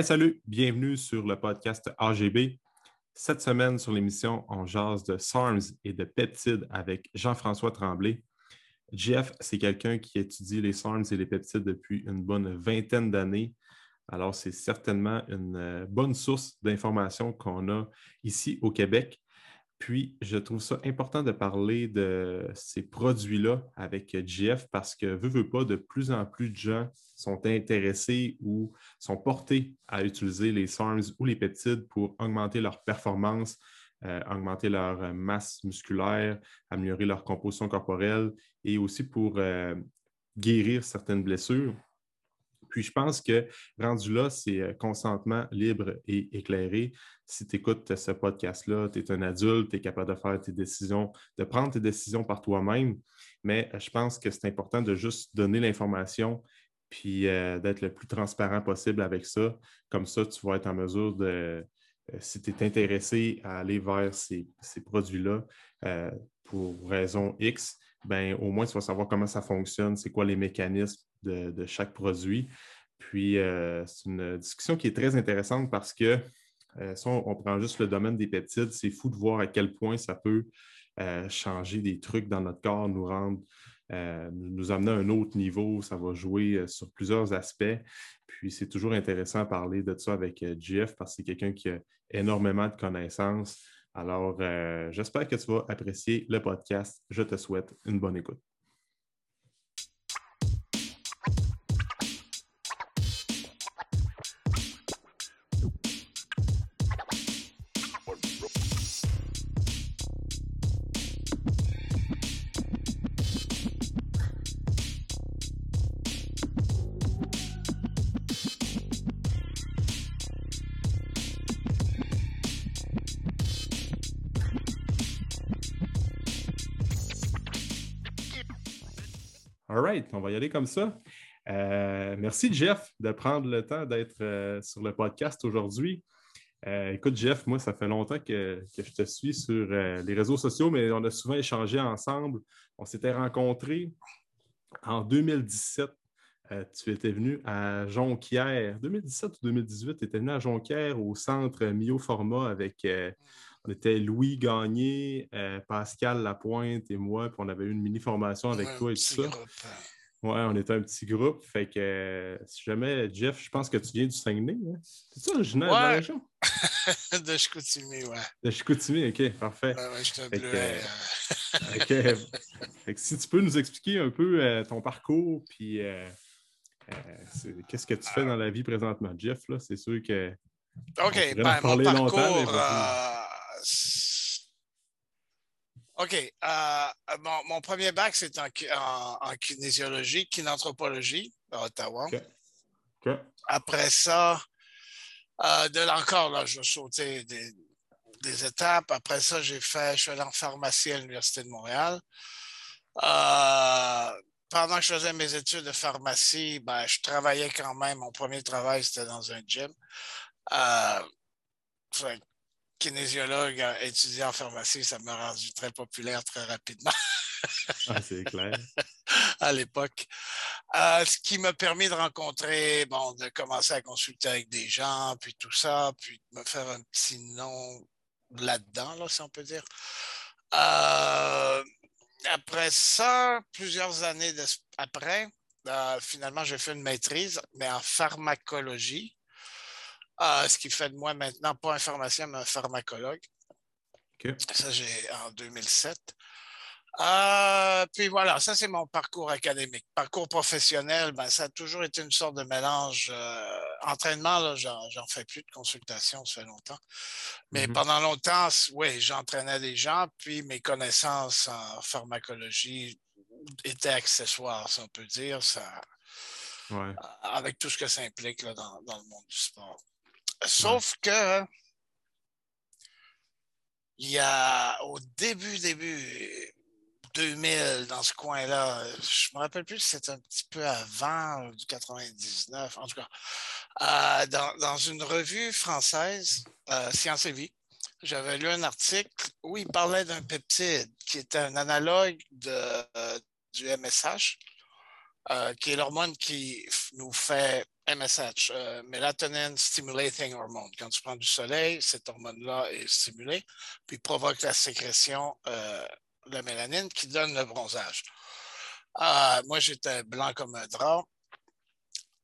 Salut, bienvenue sur le podcast AGB. Cette semaine, sur l'émission, on jase de SARMS et de peptides avec Jean-François Tremblay. Jeff, c'est quelqu'un qui étudie les SARMS et les peptides depuis une bonne vingtaine d'années. Alors, c'est certainement une euh, bonne source d'informations qu'on a ici au Québec. Puis, je trouve ça important de parler de ces produits-là avec GF parce que, veux, veux pas, de plus en plus de gens sont intéressés ou sont portés à utiliser les SARMs ou les peptides pour augmenter leur performance, euh, augmenter leur masse musculaire, améliorer leur composition corporelle et aussi pour euh, guérir certaines blessures. Puis je pense que rendu là, c'est euh, consentement libre et éclairé. Si tu écoutes ce podcast-là, tu es un adulte, tu es capable de faire tes décisions, de prendre tes décisions par toi-même. Mais euh, je pense que c'est important de juste donner l'information puis euh, d'être le plus transparent possible avec ça. Comme ça, tu vas être en mesure de, si tu es intéressé à aller vers ces, produits-là pour raison X, ben, au moins tu vas savoir comment ça fonctionne, c'est quoi les mécanismes de, chaque produit. Puis, euh, c'est une discussion qui est très intéressante parce que euh, si on, prend juste le domaine des peptides, c'est fou de voir à quel point ça peut euh, changer des trucs dans notre corps, nous rendre, nous amener à un autre niveau. Ça va jouer sur plusieurs aspects. Puis, c'est toujours intéressant de parler de ça avec Jeff parce que c'est quelqu'un qui a énormément de connaissances. Alors, j'espère que tu vas apprécier le podcast. Je te souhaite une bonne écoute. On va y aller comme ça. Euh, merci, Jeff, de prendre le temps d'être euh, sur le podcast aujourd'hui. Euh, écoute, Jeff, moi, ça fait longtemps que, je te suis sur les réseaux sociaux, mais on a souvent échangé ensemble. On s'était rencontrés en 2017. tu étais venu à Jonquière. 2017 ou 2018, tu étais venu à Jonquière au centre Mio Format avec. On était Louis Gagné, Pascal Lapointe et moi, puis on avait eu une mini-formation avec toi et tout ça. Oui, on était un petit groupe. Fait que euh, si jamais, Jeff, je pense que tu viens du Saguenay. Hein? C'est ça, originaire ouais. de la région? de Chicoutimi, ouais. De Chicoutimi, OK, parfait. Ouais, ouais, je te bleu. OK. si tu peux nous expliquer un peu euh, ton parcours, puis euh, qu'est-ce que tu fais dans la vie présentement, Jeff, là? C'est sûr que. OK, ben, mon parcours, OK. Euh, mon, premier bac, c'est en, en, kinésiologie, kinanthropologie à Ottawa. Après ça, euh, de là encore, là, je sautais des, des étapes. Après ça, j'ai fait, je suis allé en pharmacie à l'Université de Montréal. Euh, pendant que je faisais mes études de pharmacie, ben, je travaillais quand même. Mon premier travail, c'était dans un gym. Euh, kinésiologue euh, étudiant en pharmacie, ça m'a rendu très populaire très rapidement. ah, c'est clair. à l'époque. Euh, ce qui m'a permis de rencontrer, bon, de commencer à consulter avec des gens, puis tout ça, puis de me faire un petit nom là-dedans, là, si on peut dire. Euh, après ça, plusieurs années après, finalement, j'ai fait une maîtrise, mais en pharmacologie. Ah, ce qui fait de moi maintenant pas un pharmacien, mais un pharmacologue. Ça, j'ai en 2007. Euh, puis voilà, ça c'est mon parcours académique. Parcours professionnel, ben, ça a toujours été une sorte de mélange. Euh, entraînement, j'en fais plus de consultation, ça fait longtemps. Mais mm-hmm. pendant longtemps, oui, j'entraînais des gens, puis mes connaissances en pharmacologie étaient accessoires, si on peut dire, ça, avec tout ce que ça implique dans le monde du sport. Sauf que il y a au début, début 2000, dans ce coin-là, je me rappelle plus si c'était un petit peu avant du 99, en tout cas, euh, dans, une revue française, euh, Science et Vie, j'avais lu un article où il parlait d'un peptide qui était un analogue de, euh, du MSH, qui est l'hormone qui nous fait MSH, euh, Melatonin Stimulating Hormone. Quand tu prends du soleil, cette hormone-là est stimulée, puis provoque la sécrétion euh, de la mélanine qui donne le bronzage. Ah, moi, j'étais blanc comme un drap.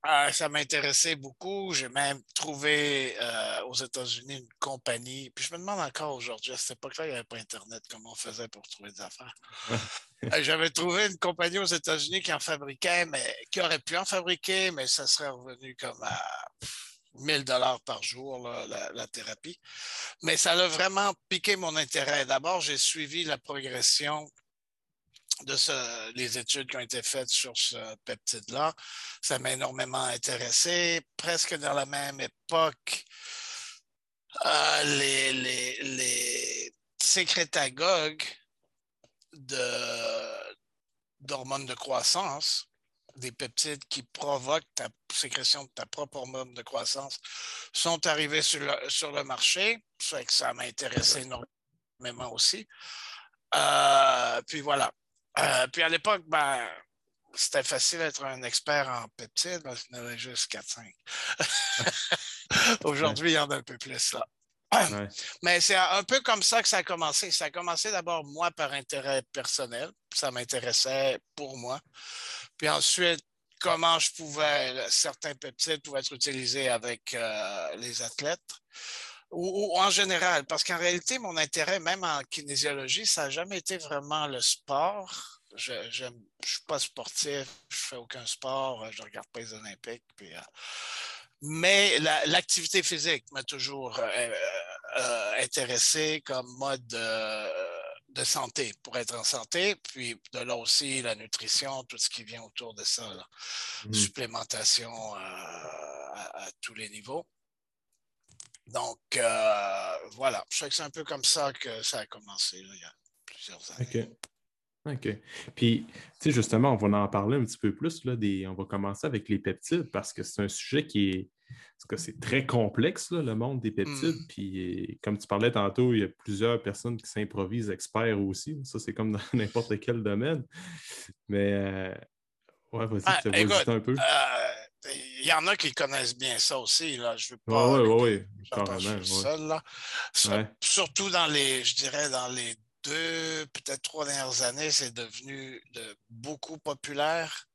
Ah, ça m'intéressait beaucoup. J'ai même trouvé euh, aux États-Unis une compagnie. Puis je me demande encore aujourd'hui, à cette époque-là, il n'y avait pas Internet, comment on faisait pour trouver des affaires. Euh, j'avais trouvé une compagnie aux États-Unis qui en fabriquait, mais qui aurait pu en fabriquer, mais ça serait revenu comme à 1000 dollars par jour, la, la, thérapie. Mais ça a vraiment piqué mon intérêt. D'abord, j'ai suivi la progression de ce, les études qui ont été faites sur ce peptide-là. Ça m'a énormément intéressé. Presque dans la même époque, euh, les, les, les, sécrétagogues d'hormones de, croissance, des peptides qui provoquent ta sécrétion de ta propre hormone de croissance, sont arrivés sur le, sur le marché. Ça que ça m'a intéressé énormément aussi. Euh, puis voilà, euh, puis à l'époque, ben, c'était facile d'être un expert en peptides parce qu'il y en avait juste 4-5. Aujourd'hui, il y en a un peu plus là. Mais c'est un peu comme ça que ça a commencé. Ça a commencé d'abord, moi, par intérêt personnel. Ça m'intéressait pour moi. Puis ensuite, comment je pouvais, certains peptides pouvaient être utilisés avec euh, les athlètes ou, en général, parce qu'en réalité, mon intérêt, même en kinésiologie, ça n'a jamais été vraiment le sport. Je ne suis pas sportif, je fais aucun sport, je ne regarde pas les Olympiques. Puis, euh, mais l'activité physique m'a toujours euh, euh, intéressé comme mode de santé, pour être en santé. Puis de là aussi, la nutrition, tout ce qui vient autour de ça, mmh. supplémentation à, tous les niveaux. Donc, euh, voilà, je sais que c'est un peu comme ça que ça a commencé il y a plusieurs années. OK. OK. Puis, tu sais, justement, on va en parler un petit peu plus. Là, des, on va commencer avec les peptides parce que c'est un sujet qui est. Parce que c'est très complexe, le monde des peptides. Hmm. Puis, comme tu parlais tantôt, il y a plusieurs personnes qui s'improvisent experts aussi. Ça, c'est comme dans n'importe quel domaine. Mais, euh, ouais, vas-y, ah, tu vas un peu. Euh, il y en a qui connaissent bien ça aussi. Là. Je veux pas. Oui, oui, oui. Seul, Surtout dans les, je dirais, dans les deux, peut-être trois dernières années, c'est devenu de beaucoup populaire.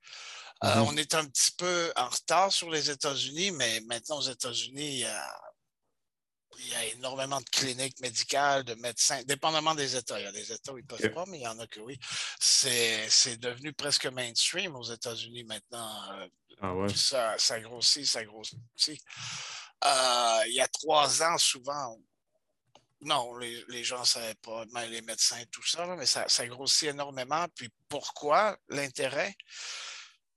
Euh, mm-hmm. on est un petit peu en retard sur les États-Unis, mais maintenant aux États-Unis, il y a il y a énormément de cliniques médicales, de médecins, dépendamment des États. Il y a des États où ils ne peuvent pas, mais il y en a que oui. C'est devenu presque mainstream aux États-Unis maintenant. Euh, ah ouais? ça, ça, grossit, ça grossit. Euh, il y a trois ans, souvent, non, les, les gens ne savaient pas, mais les médecins, tout ça, mais ça, ça grossit énormément. Puis pourquoi l'intérêt?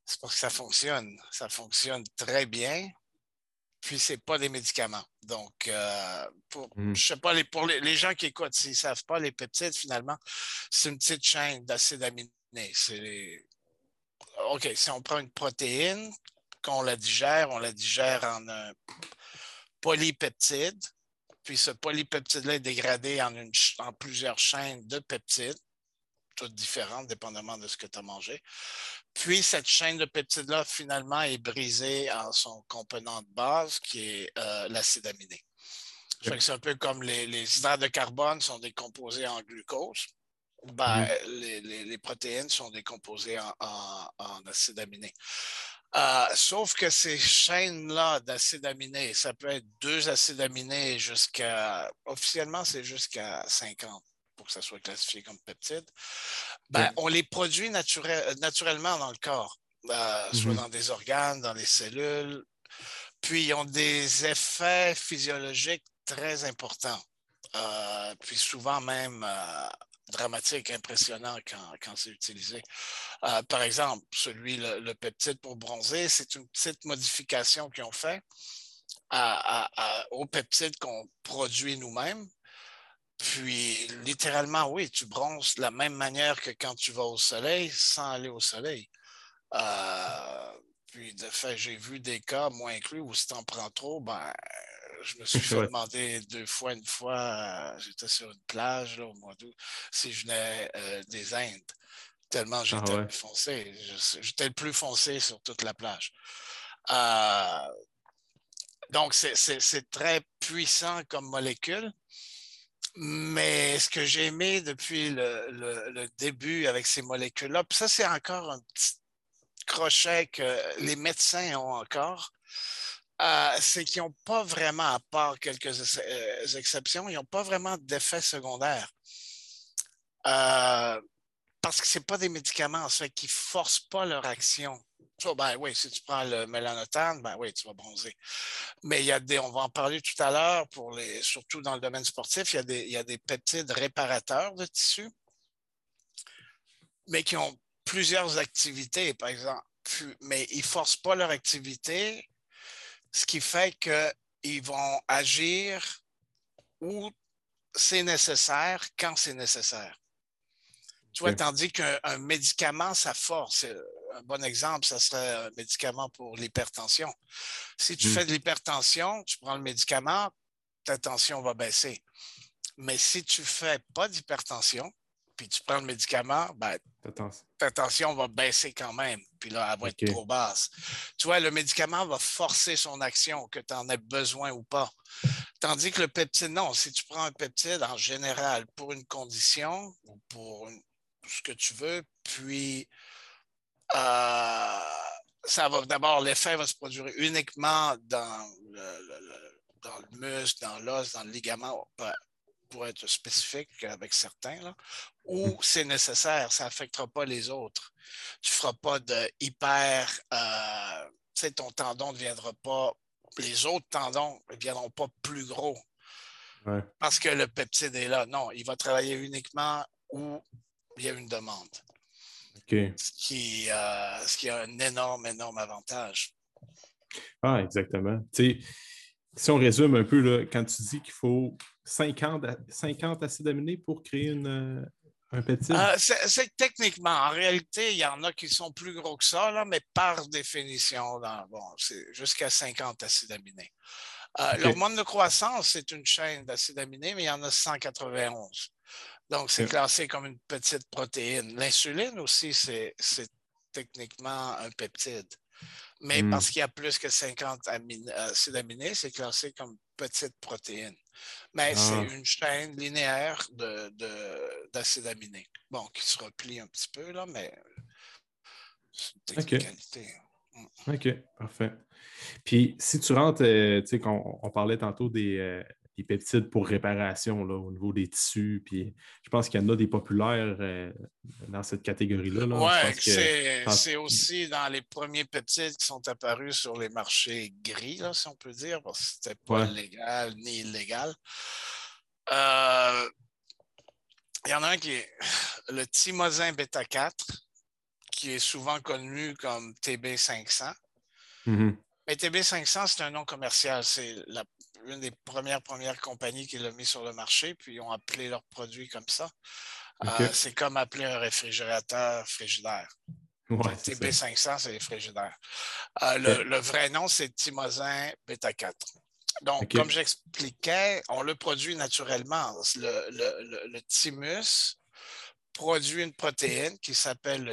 C'est parce que ça fonctionne. Ça fonctionne très bien puis c'est pas des médicaments. Donc, euh, pour, mmh. je sais pas, les, pour les, gens qui écoutent, s'ils ne savent pas, les peptides, finalement, c'est une petite chaîne d'acides aminés. OK, si on prend une protéine, qu'on la digère, on la digère en un polypeptide, puis ce polypeptide-là est dégradé en, une, en plusieurs chaînes de peptides toutes différentes, dépendamment de ce que tu as mangé. Puis, cette chaîne de peptides-là, finalement, est brisée en son component de base, qui est euh, l'acide aminé. C'est un peu comme les, hydrates de carbone sont décomposés en glucose. Ben, mm-hmm. les, protéines sont décomposées en, acide aminé. Euh, sauf que ces chaînes-là d'acide aminé, ça peut être deux acides aminés jusqu'à, officiellement, c'est jusqu'à 50 pour que ça soit classifié comme peptide, ben, on les produit naturellement dans le corps, euh, soit mm-hmm. dans des organes, dans les cellules, puis ils ont des effets physiologiques très importants, euh, puis souvent même euh, dramatiques, impressionnants quand, c'est utilisé. par exemple, celui, le, peptide pour bronzer, c'est une petite modification qu'ils ont fait au peptide qu'on produit nous-mêmes puis, littéralement, oui, tu bronzes de la même manière que quand tu vas au soleil sans aller au soleil. Euh, puis, de fait, j'ai vu des cas, moi inclus, où si tu en prends trop, ben, je me suis fait demander deux fois, une fois, euh, j'étais sur une plage au mois d'août, si je venais euh, des Indes, tellement ah j'étais foncé. J'étais le plus foncé sur toute la plage. donc, c'est très puissant comme molécule. Mais ce que j'ai aimé depuis le, début avec ces molécules-là, ça, c'est encore un petit crochet que les médecins ont encore, euh, c'est qu'ils n'ont pas vraiment, à part quelques euh, exceptions, ils n'ont pas vraiment d'effets secondaires. Euh, parce que ce pas des médicaments, en fait, qui ne forcent pas leur action. Ben oui, si tu prends le mélanotane, ben oui, tu vas bronzer. Mais il y a des, on va en parler tout à l'heure, pour les, surtout dans le domaine sportif, il y, a des, il y a des peptides réparateurs de tissu, mais qui ont plusieurs activités, par exemple, mais ils ne forcent pas leur activité, ce qui fait qu'ils vont agir où c'est nécessaire, quand c'est nécessaire. Tu vois, tandis qu'un médicament, ça force. Un bon exemple, ça serait un médicament pour l'hypertension. Si tu hmm. fais de l'hypertension, tu prends le médicament, ta tension va baisser. Mais si tu ne fais pas d'hypertension, puis tu prends le médicament, ben, ta tension va baisser quand même. Puis là, elle va être trop basse. Tu vois, le médicament va forcer son action, que tu en aies besoin ou pas. Tandis que le peptide, non. Si tu prends un peptide en général pour une condition ou pour ce que tu veux, puis euh, ça va d'abord, l'effet va se produire uniquement dans le, dans le muscle, dans l'os, dans le ligament pour être spécifique avec certains, là, ou mmh. c'est nécessaire, ça n'affectera pas les autres. Tu ne feras pas de hyper, euh, tu sais, ton tendon ne deviendra pas, les autres tendons ne deviendront pas plus gros. Parce que le peptide est là. Non, il va travailler uniquement où il y a une demande. Ce, qui, euh, ce qui a un énorme, énorme avantage. Ah, exactement. Si on résume un peu, là, quand tu dis qu'il faut 50, 50 acides aminés pour créer une, un peptide? Euh, c'est techniquement, en réalité, il y en a qui sont plus gros que ça, là, mais par définition, bon, c'est jusqu'à 50 acides aminés. Euh, L'hormone de croissance, c'est une chaîne d'acides aminés, mais il y en a 191. Donc, c'est classé comme une petite protéine. L'insuline aussi, c'est techniquement un peptide. Mais hmm. parce qu'il y a plus que 50 acides aminés, c'est classé comme petite protéine. Mais c'est ah. une chaîne linéaire d'acides de, aminés. Bon, qui se replie un petit peu, là, mais c'est une technicalité. Hmm. OK, parfait. Puis si tu rentres, euh, tu sais, on, parlait tantôt des, euh, des peptides pour réparation là, au niveau des tissus. Puis je pense qu'il y en a des populaires euh, dans cette catégorie-là. oui, c'est aussi dans les premiers peptides qui sont apparus sur les marchés gris, là, si on peut dire, parce que c'était pas légal ni illégal. Euh, il y en a un qui est le thymosin bêta 4, qui est souvent connu comme TB500. Mm-hmm. Mais TB500, c'est un nom commercial. C'est la une des premières premières compagnies qui l'a mis sur le marché, puis ils ont appelé leur produit comme ça. Euh, c'est comme appeler un réfrigérateur frigidaire. TB500, c'est les frigidaires. Euh, le, vrai nom, c'est Thymosin bêta 4. Donc, comme j'expliquais, on le produit naturellement. Le, le, thymus produit une protéine qui s'appelle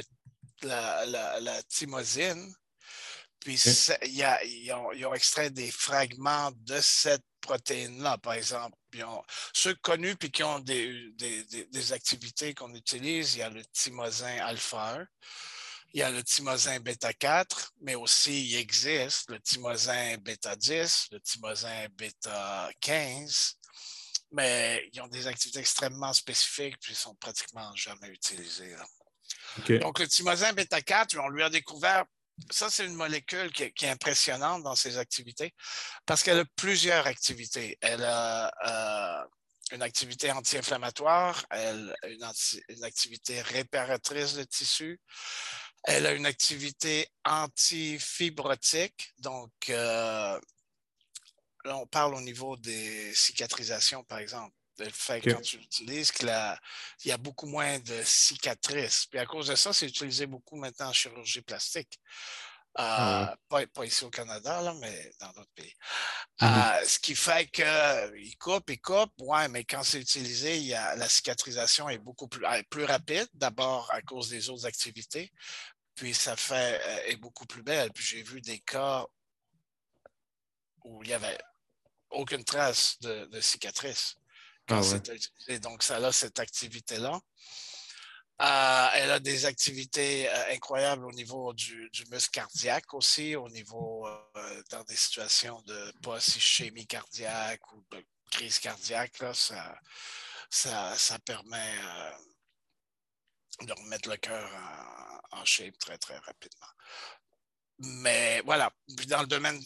la, la, thymosine puis ils, ont, extrait des fragments de cette protéine-là, par exemple. ceux connus puis qui ont des, activités qu'on utilise, il y a le thymosin alpha 1, il y a le thymosin bêta 4, mais aussi il existe le thymosin bêta 10, le thymosin bêta 15, mais ils ont des activités extrêmement spécifiques puis ils sont pratiquement jamais utilisés. Donc le thymosin bêta 4, on lui a découvert ça, c'est une molécule qui est, impressionnante dans ses activités parce qu'elle a plusieurs activités. Elle a euh, une activité anti-inflammatoire, elle a une, activité réparatrice de tissu, elle a une activité antifibrotique, donc euh, là, on parle au niveau des cicatrisations, par exemple. Fait que quand tu l'utilises, qu'il y a beaucoup moins de cicatrices. Puis à cause de ça, c'est utilisé beaucoup maintenant en chirurgie plastique. Ah euh, pas, ici au Canada, là, mais dans d'autres pays. Mm-hmm. Euh, ce qui fait qu'il coupe, il coupe, ouais, mais quand c'est utilisé, il y a, la cicatrisation est beaucoup plus, plus rapide, d'abord à cause des autres activités, puis ça fait est beaucoup plus belle. Puis j'ai vu des cas où il n'y avait aucune trace de, cicatrice. Ah donc, ça a cette activité-là. Euh, elle a des activités euh, incroyables au niveau du, muscle cardiaque aussi, au niveau euh, dans des situations de post-ischémie cardiaque ou de crise cardiaque. ça, ça, permet de remettre le cœur en, en, shape très, très rapidement. Mais voilà, dans le domaine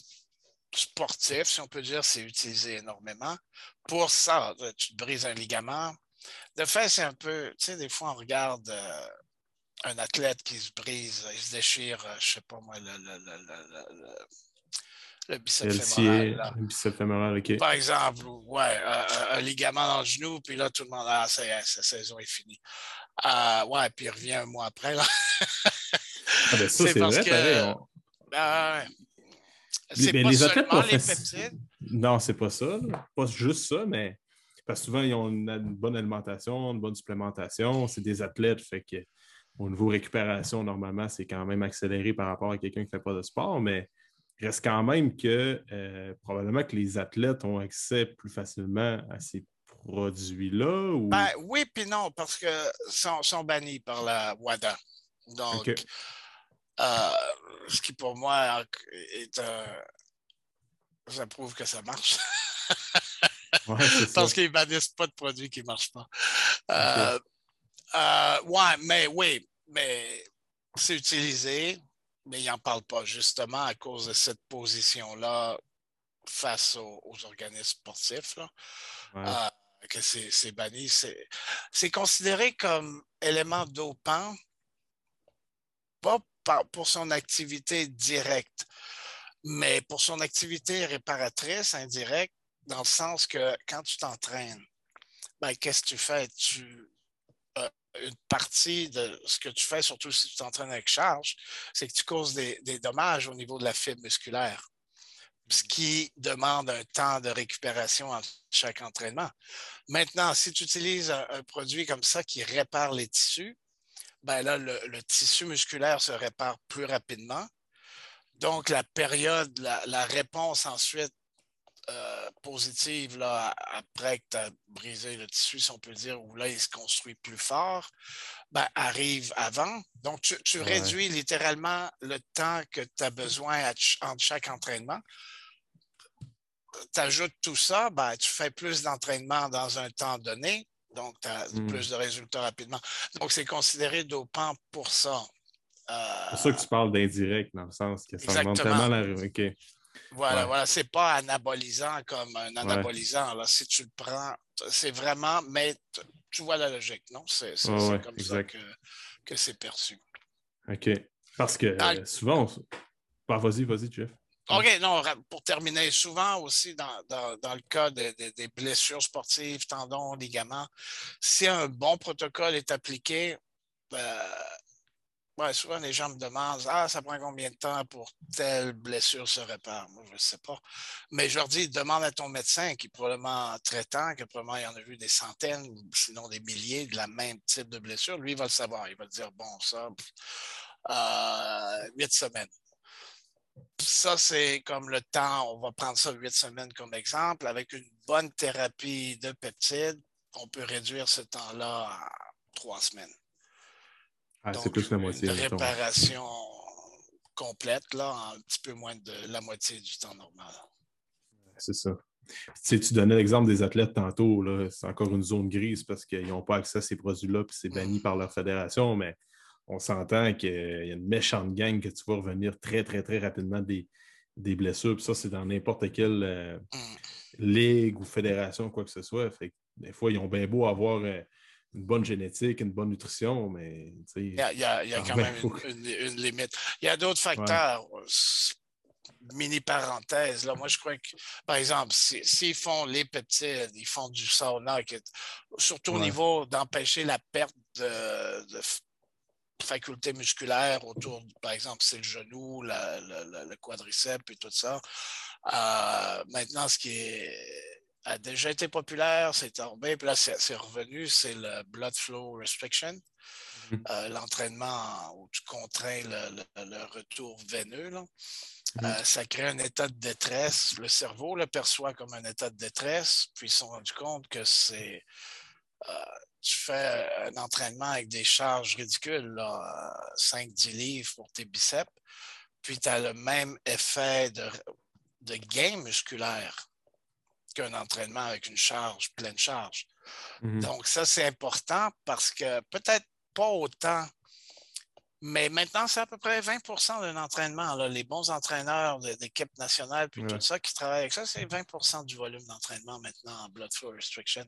sportif, si on peut dire, c'est utilisé énormément. Pour ça, tu te brises un ligament, de fait, c'est un peu, tu sais, des fois, on regarde euh, un athlète qui se brise, il se déchire, je euh, je sais pas moi, le, le, le, le biceps fémoral. Le biceps fémoral, OK. Par exemple, ouais, un ligament dans le genou, puis là, tout le monde, ah, ça y est, sa saison est finie. Euh, ouais, puis il revient un mois après. Là. ah ben ça, c'est vrai, que... Ben, c'est pas les athlètes seulement les peptides. Non, c'est pas ça. Pas juste ça, mais parce que souvent, ils ont une, bonne alimentation, une bonne supplémentation. C'est des athlètes, fait que au niveau récupération, normalement, c'est quand même accéléré par rapport à quelqu'un qui ne fait pas de sport, mais il reste quand même que euh, probablement que les athlètes ont accès plus facilement à ces produits-là? Ou... Ben, oui, puis non, parce que sont, sont bannis par la WADA. Donc, ce qui pour moi est un. Ça prouve que ça marche. Parce qu'ils ne bannissent pas de produits qui ne marchent pas. Euh, euh, ouais, mais oui, mais c'est utilisé, mais ils n'en parlent pas justement à cause de cette position-là face aux, organismes sportifs. Euh, que c'est banni. C'est considéré comme élément dopant, pas pour son activité directe, mais pour son activité réparatrice indirecte, dans le sens que quand tu t'entraînes, ben, qu'est-ce que tu fais? Tu, euh, une partie de ce que tu fais, surtout si tu t'entraînes avec charge, c'est que tu causes des, dommages au niveau de la fibre musculaire, ce qui demande un temps de récupération entre chaque entraînement. Maintenant, si tu utilises un, produit comme ça qui répare les tissus, ben là, le, tissu musculaire se répare plus rapidement. Donc, la période, la réponse ensuite euh, positive là, après que tu as brisé le tissu, si on peut dire, où là, il se construit plus fort, ben, arrive avant. Donc, tu, réduis littéralement le temps que tu as besoin entre chaque entraînement. Tu ajoutes tout ça, ben, tu fais plus d'entraînement dans un temps donné, donc tu as hmm. plus de résultats rapidement. Donc, c'est considéré dopant pour ça. c'est pour ça que tu parles d'indirect, dans le sens que ça augmente tellement la... Voilà, voilà. C'est pas anabolisant comme un anabolisant. Là. Si tu le prends, c'est vraiment, mais tu vois la logique, non? C'est comme ça que, c'est perçu. OK. Parce que souvent, bah, vas-y, vas-y, Jeff. OK, non, pour terminer, souvent aussi dans, le cas des blessures sportives, tendons, ligaments, si un bon protocole est appliqué, euh, souvent, les gens me demandent Ah, ça prend combien de temps pour telle blessure se répare Moi, je ne sais pas. Mais je leur dis demande à ton médecin qui est probablement traitant, qui probablement il en a vu des centaines, sinon des milliers de la même type de blessure. Lui, il va le savoir. Il va dire Bon, ça, euh, huit semaines. Ça, c'est comme le temps, on va prendre ça huit semaines comme exemple. Avec une bonne thérapie de peptides, on peut réduire ce temps-là à trois semaines. Ah, c'est plus la moitié. Une réparation complète, là, en un petit peu moins de la moitié du temps normal. C'est ça. Tu, tu donnais l'exemple des athlètes tantôt, c'est encore une zone grise parce qu'ils n'ont pas accès à ces produits-là puis c'est banni mm. par leur fédération, mais on s'entend qu'il y a une méchante gang que tu vas revenir très, très, très rapidement des, des blessures. Puis ça, c'est dans n'importe quelle euh, mm. ligue ou fédération, quoi que ce soit. Fait des fois, ils ont bien beau avoir euh, une bonne génétique, une bonne nutrition, mais il y a, il y a, quand même une, limite. Il y a d'autres facteurs. Mini parenthèse, là, moi je crois que, par exemple, s'ils font les peptides, ils font du sauna, surtout au niveau d'empêcher la perte de, de faculté musculaire autour, par exemple, c'est le genou, le quadriceps et tout ça. Euh, maintenant, ce qui est a déjà été populaire, c'est tombé, puis là, c'est revenu, c'est le blood flow restriction. Mm-hmm. mmh. l'entraînement où tu contrains le, retour veineux. Mmh. ça crée un état de détresse. Le cerveau le perçoit comme un état de détresse, puis ils se sont rendus compte que c'est tu fais un entraînement avec des charges ridicules, 5-10 livres pour tes biceps, puis tu as le même effet de, de gain musculaire qu'un entraînement avec une charge, pleine charge. Mmh Donc, ça, c'est important parce que peut-être pas autant, mais maintenant, c'est à peu près 20% d'un entraînement. Les bons entraîneurs d'équipe nationale, puis tout ça, qui travaillent avec ça, c'est 20% du volume d'entraînement maintenant en blood flow restriction.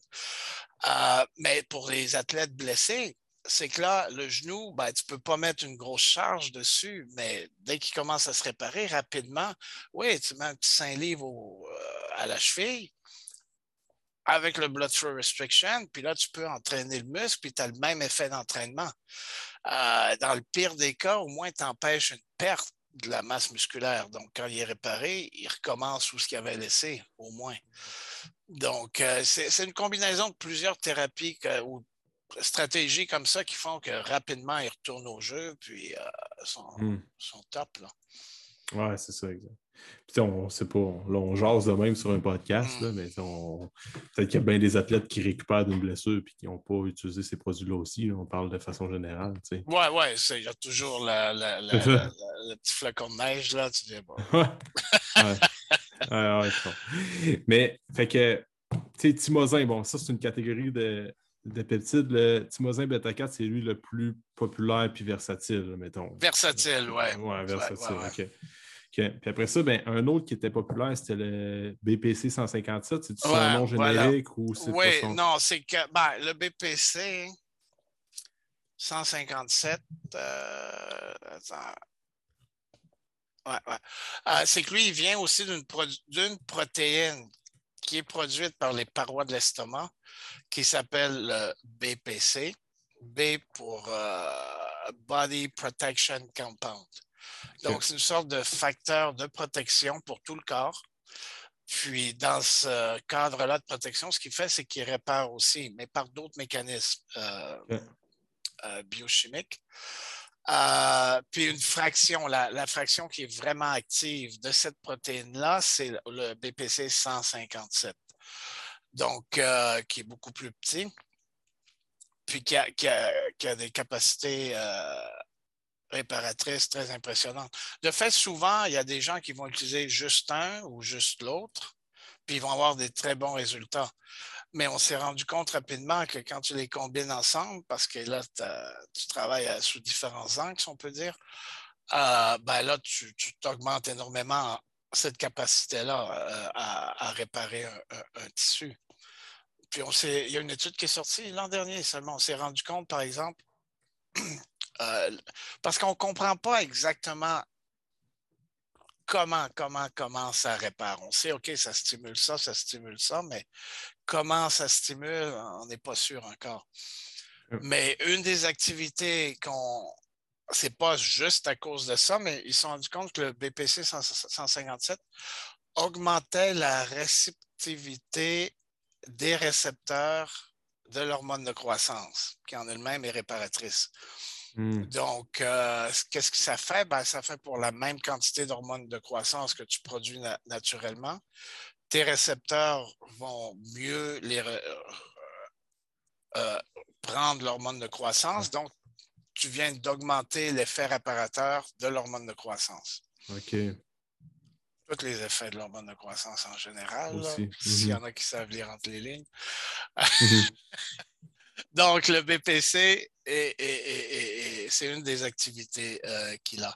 Euh, mais pour les athlètes blessés, c'est que là, le genou, ben, tu ne peux pas mettre une grosse charge dessus, mais dès qu'il commence à se réparer rapidement, oui, tu mets un petit 5 livres euh, à la cheville avec le blood flow restriction, puis là, tu peux entraîner le muscle, puis tu as le même effet d'entraînement. Euh, dans le pire des cas, au moins, tu empêches une perte de la masse musculaire. Donc, quand il est réparé, il recommence où ce qu'il avait laissé, au moins. Donc, euh, c'est une combinaison de plusieurs thérapies ou stratégies comme ça qui font que rapidement, il retourne au jeu, puis euh, sont, hmm. top. Là. Ouais, c'est ça, exact. Puis on sait pas, là, on jase de même sur un podcast, là, mais peut-être qu'il y a bien des athlètes qui récupèrent d'une blessure et qui n'ont pas utilisé ces produits-là aussi. On parle de façon générale. Oui, oui, il y a toujours le petit flacon de neige, là, tu dis bon. ouais. ouais, Mais, fait que, tu sais, Timosin, bon, ça, c'est une catégorie de, de peptides. Le Timosin bêta 4, c'est lui le plus populaire puis versatile, mettons. Versatile, oui. Oui, versatile, Puis après ça, ben, un autre qui était populaire, c'était le BPC 157. C'est-tu son nom générique ou c'est Oui, non, c'est que ben, le BPC 157, euh, ouais, ouais. Euh, c'est que lui, il vient aussi d'une protéine qui est produite par les parois de l'estomac, qui s'appelle le BPC. B pour euh, Body Protection Compound. Donc, c'est une sorte de facteur de protection pour tout le corps. Puis, dans ce cadre-là de protection, ce qu'il fait, c'est qu'il répare aussi, mais par d'autres mécanismes euh, euh, biochimiques. Euh, puis une fraction, la, fraction qui est vraiment active de cette protéine-là, c'est le BPC 157. Donc, qui est beaucoup plus petit, puis qui a des capacités réparatrice très impressionnante. De fait, souvent, il y a des gens qui vont utiliser juste un ou juste l'autre, puis ils vont avoir des très bons résultats. Mais on s'est rendu compte rapidement que quand tu les combines ensemble, parce que là, tu travailles sous différents angles, on peut dire, euh, ben là, tu t'augmentes énormément cette capacité-là euh, à, réparer un, tissu. Puis on il y a une étude qui est sortie l'an dernier seulement. On s'est rendu compte, par exemple, euh, parce qu'on ne comprend pas exactement comment, comment, comment ça répare. On sait, OK, ça stimule ça, ça stimule ça, mais comment ça stimule, on n'est pas sûr encore. Mais une des activités qu'on. C'est pas juste à cause de ça, mais ils se sont rendus compte que le BPC 157 augmentait la réceptivité des récepteurs de l'hormone de croissance, qui en elle-même est réparatrice. Mmh. Donc, euh, qu'est-ce que ça fait? Ben, ça fait pour la même quantité d'hormones de croissance que tu produis naturellement. Tes récepteurs vont mieux les, euh, euh, prendre l'hormone de croissance. Donc, tu viens d'augmenter l'effet réparateur de l'hormone de croissance. OK. Tous les effets de l'hormone de croissance en général. S'il y mmh en a qui savent lire entre les lignes. Mmh Donc, le BPC, c'est une des activités euh, qu'il a.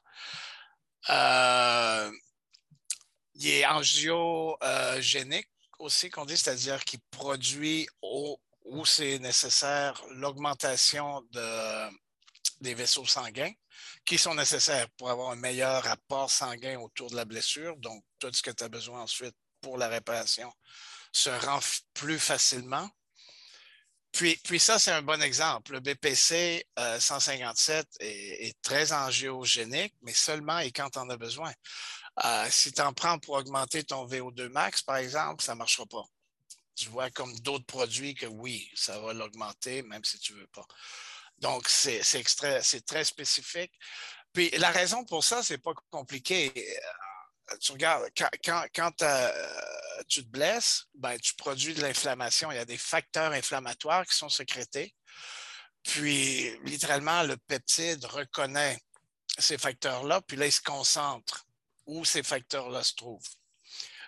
Euh, il est angiogénique aussi, qu'on dit, c'est-à-dire qu'il produit où c'est nécessaire l'augmentation de, des vaisseaux sanguins qui sont nécessaires pour avoir un meilleur apport sanguin autour de la blessure. Donc, tout ce que tu as besoin ensuite pour la réparation se rend plus facilement. Puis, ça, c'est un bon exemple. Le BPC 157 euh, est, très angiogénique, mais seulement et quand on a besoin. Euh, si tu en prends pour augmenter ton VO2 max, par exemple, ça ne marchera pas. Tu vois comme d'autres produits que oui, ça va l'augmenter, même si tu ne veux pas. Donc, c'est très spécifique. Puis la raison pour ça, c'est pas compliqué. Tu regardes, quand, euh, tu te blesses, ben, tu produis de l'inflammation. Il y a des facteurs inflammatoires qui sont sécrétés. Puis, littéralement, le peptide reconnaît ces facteurs-là, puis là, il se concentre où ces facteurs-là se trouvent.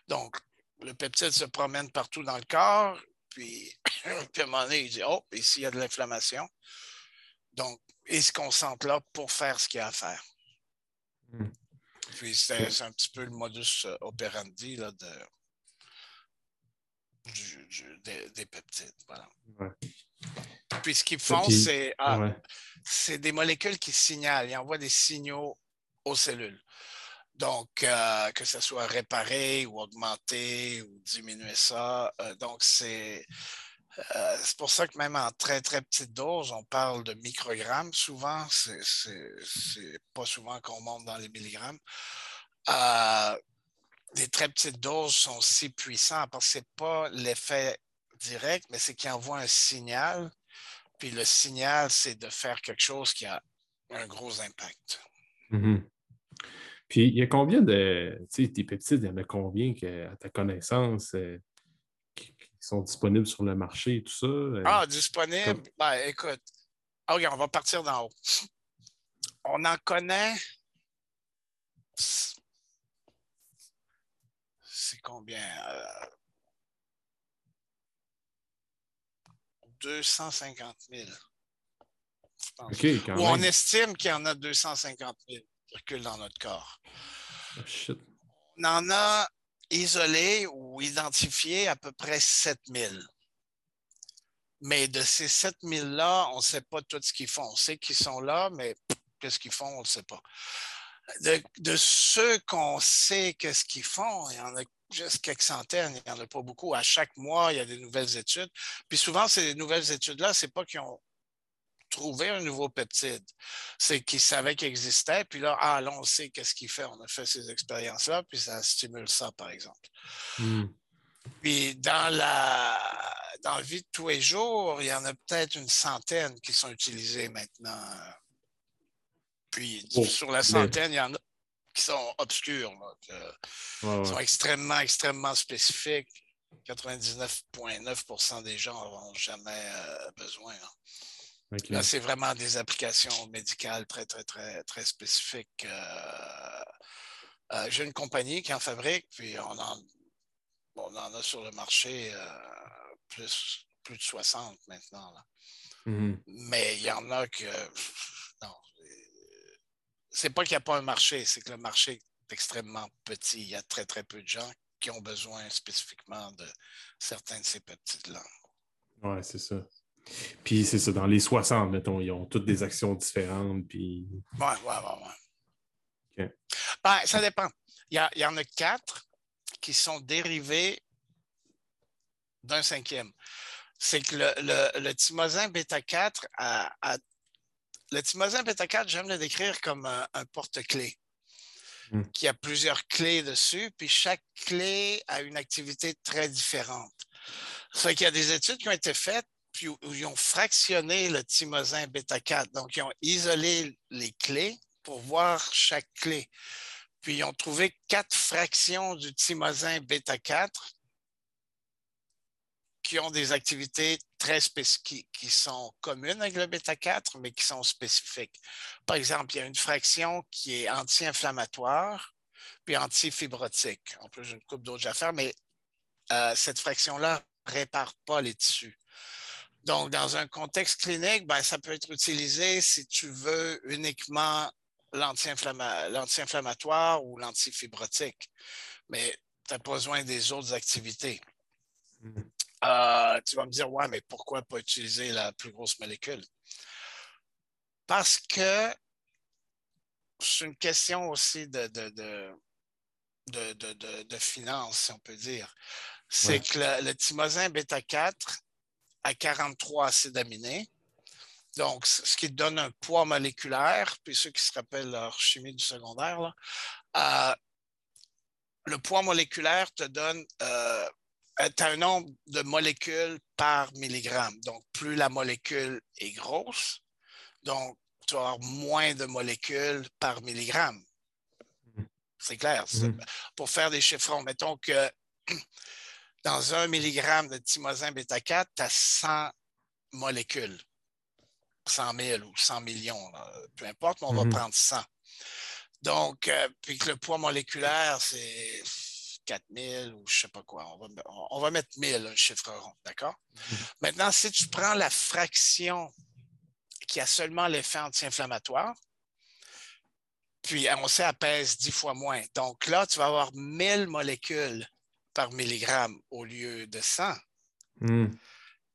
Donc, le peptide se promène partout dans le corps, puis, puis à un moment donné, il dit Oh, ici, il y a de l'inflammation. Donc, il se concentre là pour faire ce qu'il a à faire. Hmm. Puis c'est un petit peu le modus euh, operandi là, de, des, peptides. Voilà. Puis ce qu'ils font, ah, c'est des molécules qui signalent, ils envoient des signaux aux cellules. Donc, euh, que ce soit réparer ou augmenter ou diminuer ça. Euh, donc, c'est euh, c'est pour ça que même en très, très petite dose, on parle de microgrammes souvent. C'est pas souvent qu'on monte dans les milligrammes. Euh, des très petites doses sont si puissantes parce que ce n'est pas l'effet direct, mais c'est qu'ils envoient un signal. Puis le signal, c'est de faire quelque chose qui a un gros impact. Mm-hmm. Puis il y a combien de. Tu sais, tes peptides, il y en a combien à ta connaissance? Euh, sont disponibles sur le marché et tout ça? Euh, ah, disponibles? Ben, écoute, ah, on va partir d'en haut. On en connaît. C'est combien? 250 000. Ou on estime qu'il y en a 250 000 qui circulent dans notre corps. Oh, on en a isolé ou identifié à peu près 7000. Mais de ces 7000-là, on ne sait pas tout ce qu'ils font. On sait qu'ils sont là, mais qu'est-ce qu'ils font, on ne sait pas. De, ceux qu'on sait qu'est-ce qu'ils font, il y en a juste quelques centaines, il n'y en a pas beaucoup. À chaque mois, il y a des nouvelles études. Puis souvent, ces nouvelles études-là, ce n'est pas qu'ils ont trouver un nouveau peptide. C'est qu'ils savaient qu'il existait, puis là, ah, là, on sait qu'est-ce qu'il fait. On a fait ces expériences-là, puis ça stimule ça, par exemple. Hmm. Puis dans la, dans la vie de tous les jours, il y en a peut-être une centaine qui sont utilisées maintenant. Puis oh, sur la centaine, il y en a qui sont obscurs, qui sont extrêmement, extrêmement spécifiques. 99,9% des gens n'auront jamais euh, besoin. Hein. Là, c'est vraiment des applications médicales très, très, très, très spécifiques. Euh, euh, j'ai une compagnie qui en fabrique, puis on en, on en a sur le marché euh, plus, plus de 60 maintenant. Mm-hmm. Mais il y en a que. Non. C'est pas qu'il n'y a pas un marché, c'est que le marché est extrêmement petit. Il y a très, très peu de gens qui ont besoin spécifiquement de certains de ces petits-là. Oui, c'est ça. Puis c'est ça, dans les 60, mettons, ils ont toutes des actions différentes. Puis... Ouais, ouais, ouais. ouais. Ben, ça dépend. Il y, en a quatre qui sont dérivés d'un cinquième. C'est que le, le, le thymosin bêta-4 a, le thymosin bêta-4, j'aime le décrire comme un, porte-clés hmm. qui a plusieurs clés dessus, puis chaque clé a une activité très différente. Ça qu'il y a des études qui ont été faites puis ils ont fractionné le thymosin bêta-4. Donc, ils ont isolé les clés pour voir chaque clé. Puis, ils ont trouvé quatre fractions du thymosin bêta-4 qui ont des activités très spécifiques, qui sont communes avec le bêta-4, mais qui sont spécifiques. Par exemple, il y a une fraction qui est anti-inflammatoire, puis anti-fibrotique. En plus, une coupe d'autres affaires, mais euh, cette fraction-là ne répare pas les tissus. Donc, dans un contexte clinique, ben, ça peut être utilisé si tu veux uniquement l'anti-inflammatoire ou l'antifibrotique, mais tu n'as pas besoin des autres activités. Mm. Euh, tu vas me dire, ouais, mais pourquoi pas utiliser la plus grosse molécule? Parce que c'est une question aussi de, de, de, finances, si on peut dire. C'est que le, le thymosin bêta-4 à 43 acides aminés. Donc, ce qui donne un poids moléculaire, puis ceux qui se rappellent leur chimie du secondaire, euh, le poids moléculaire te donne euh, un nombre de molécules par milligramme. Donc, plus la molécule est grosse, Donc, tu vas avoir moins de molécules par milligramme. Mhm. C'est clair. Mhm. Pour faire des chiffrons, mettons que dans un milligramme de thymosin bêta-4, tu as 100 molécules. 100 000 ou 100 millions, peu importe, mais on va mhm. prendre 100. Donc, euh, puis que le poids moléculaire, c'est 4000 ou je ne sais pas quoi. On va, mettre 1000, un chiffre rond, d'accord? Mhm. Maintenant, si tu prends la fraction qui a seulement l'effet anti-inflammatoire, puis on sait, elle pèse 10 fois moins. Donc là, tu vas avoir 1000 molécules par milligramme au lieu de 100. Hmm.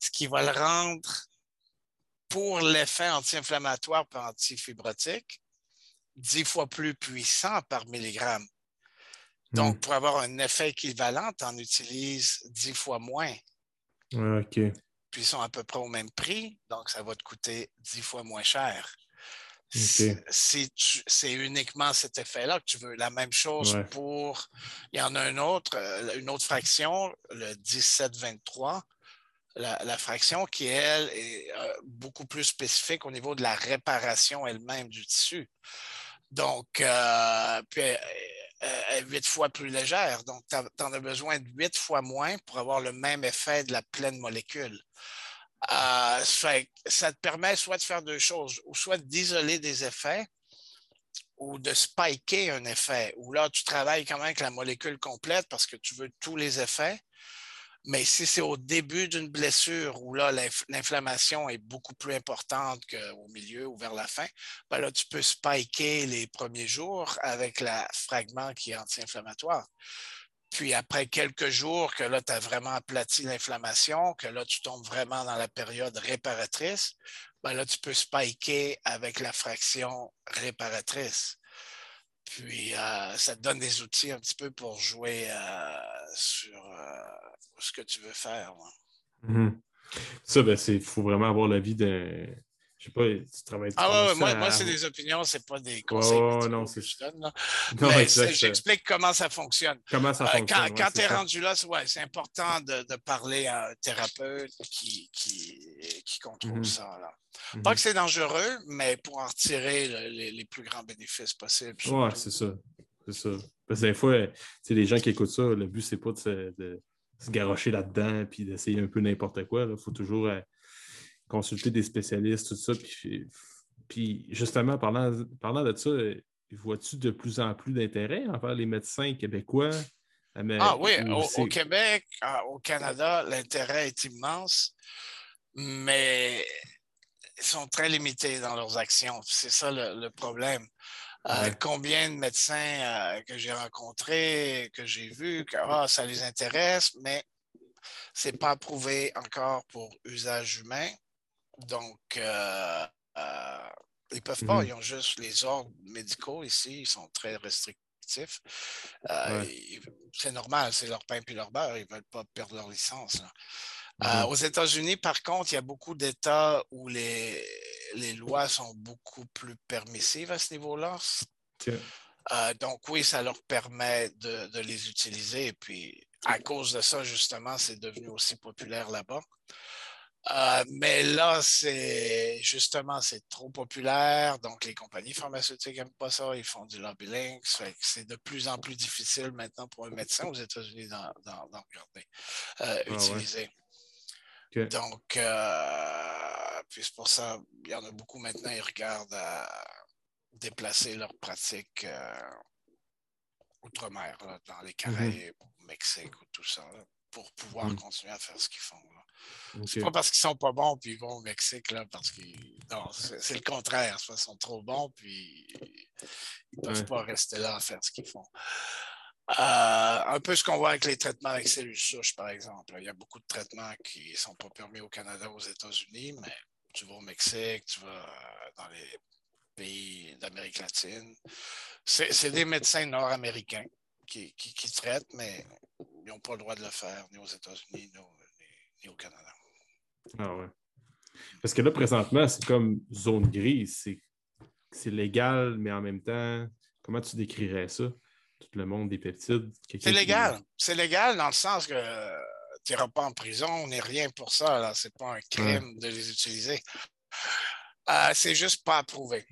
Ce qui va le rendre, pour l'effet anti-inflammatoire et antifibrotique, 10 fois plus puissant par milligramme. Donc, hmm. pour avoir un effet équivalent, on utilise 10 fois moins. OK. Puis ils sont à peu près au même prix, donc ça va te coûter 10 fois moins cher. C'est uniquement cet effet-là que tu veux. La même chose pour. Il y en a un autre, euh, une autre fraction, le 1723, la, la fraction qui, elle, est euh, beaucoup plus spécifique au niveau de la réparation elle-même du tissu. Donc, euh, puis, est huit fois plus légère. Donc, tu en as besoin de huit fois moins pour avoir le même effet de la pleine molécule. Euh, ça te permet soit de faire deux choses, ou soit d'isoler des effets, ou de spiker un effet, où là, tu travailles quand même avec la molécule complète parce que tu veux tous les effets. Mais si c'est au début d'une blessure où là, l'inflammation est beaucoup plus importante qu'au milieu ou vers la fin, ben là, tu peux spiker les premiers jours avec le fragment qui est anti-inflammatoire. Puis après quelques jours que là, tu as vraiment aplati l'inflammation, que là, tu tombes vraiment dans la période réparatrice, ben là, tu peux spiker avec la fraction réparatrice. Puis euh, ça te donne des outils un petit peu pour jouer euh, sur euh, ce que tu veux faire. Mm-hmm. Ça, ben, il faut vraiment avoir l'avis d'un je sais pas, tu travailles. Ah ouais, moi, moi c'est des opinions, c'est pas des conseils non, je donne. Mais j'explique comment ça fonctionne. Comment ça euh, quand, tu es rendu là, ouais, c'est important de, de, parler à un thérapeute qui, qui, qui contrôle mhm. ça. Là. Pas mhm. que c'est dangereux, mais pour en retirer les, les, plus grands bénéfices possibles. Oui, c'est ça. C'est ça. Parce que des fois, les gens qui écoutent ça, le but, c'est pas de se, de se garrocher là-dedans puis d'essayer un peu n'importe quoi. Il faut toujours. Euh, consulter des spécialistes, tout ça. Puis, justement, parlant, parlant de ça, vois-tu de plus en plus d'intérêt envers les médecins québécois? Ah oui, au, Québec, ah, au Canada, l'intérêt est immense, mais ils sont très limités dans leurs actions. C'est ça le, problème. Euh, combien de médecins euh, que j'ai rencontrés, que j'ai vus, que ah, ça les intéresse, mais ce n'est pas approuvé encore pour usage humain. Donc, euh, euh, ils ne peuvent pas, mhm. ils ont juste les ordres médicaux ici, ils sont très restrictifs. Euh, c'est normal, c'est leur pain et leur beurre, ils ne veulent pas perdre leur licence. Aux États-Unis, par contre, il y a beaucoup d'États où les, les lois sont beaucoup plus permissives à ce niveau-là. donc oui, ça leur permet de, de, les utiliser. Et puis, à cause de ça, justement, c'est devenu aussi populaire là-bas. Euh, mais là, c'est justement, c'est trop populaire. Donc, les compagnies pharmaceutiques n'aiment pas ça. Ils font du lobbying. C'est de plus en plus difficile maintenant pour un médecin aux États-Unis d'en regarder, euh, ah utiliser. Donc, euh, puis c'est pour ça, il y en a beaucoup maintenant, ils regardent à déplacer leurs pratiques outre-mer, dans les mm-hmm. Caraïbes, au Mexique ou tout ça, pour pouvoir mm. continuer à faire ce qu'ils font. C'est pas parce qu'ils sont pas bons puis ils vont au Mexique, là, parce que. Non, c'est le contraire. Ils sont trop bons puis ils peuvent pas rester là à faire ce qu'ils font. Euh, un peu ce qu'on voit avec les traitements avec cellules souches, par exemple. Il y a beaucoup de traitements qui ne sont pas permis au Canada, aux États-Unis, mais tu vas au Mexique, tu vas dans les pays d'Amérique latine. C'est des médecins nord-américains qui, qui, traitent, mais ils n'ont pas le droit de le faire, ni aux États-Unis, ni, au Canada. Ah ouais. Parce que là, présentement, c'est comme zone grise. C'est légal, mais en même temps, comment tu décrirais ça? Tout le monde des peptides. C'est légal. C'est légal dans le sens que tu n'iras pas en prison, on n'est rien pour ça. Ce n'est pas un crime de les utiliser. Euh, c'est juste pas approuvé.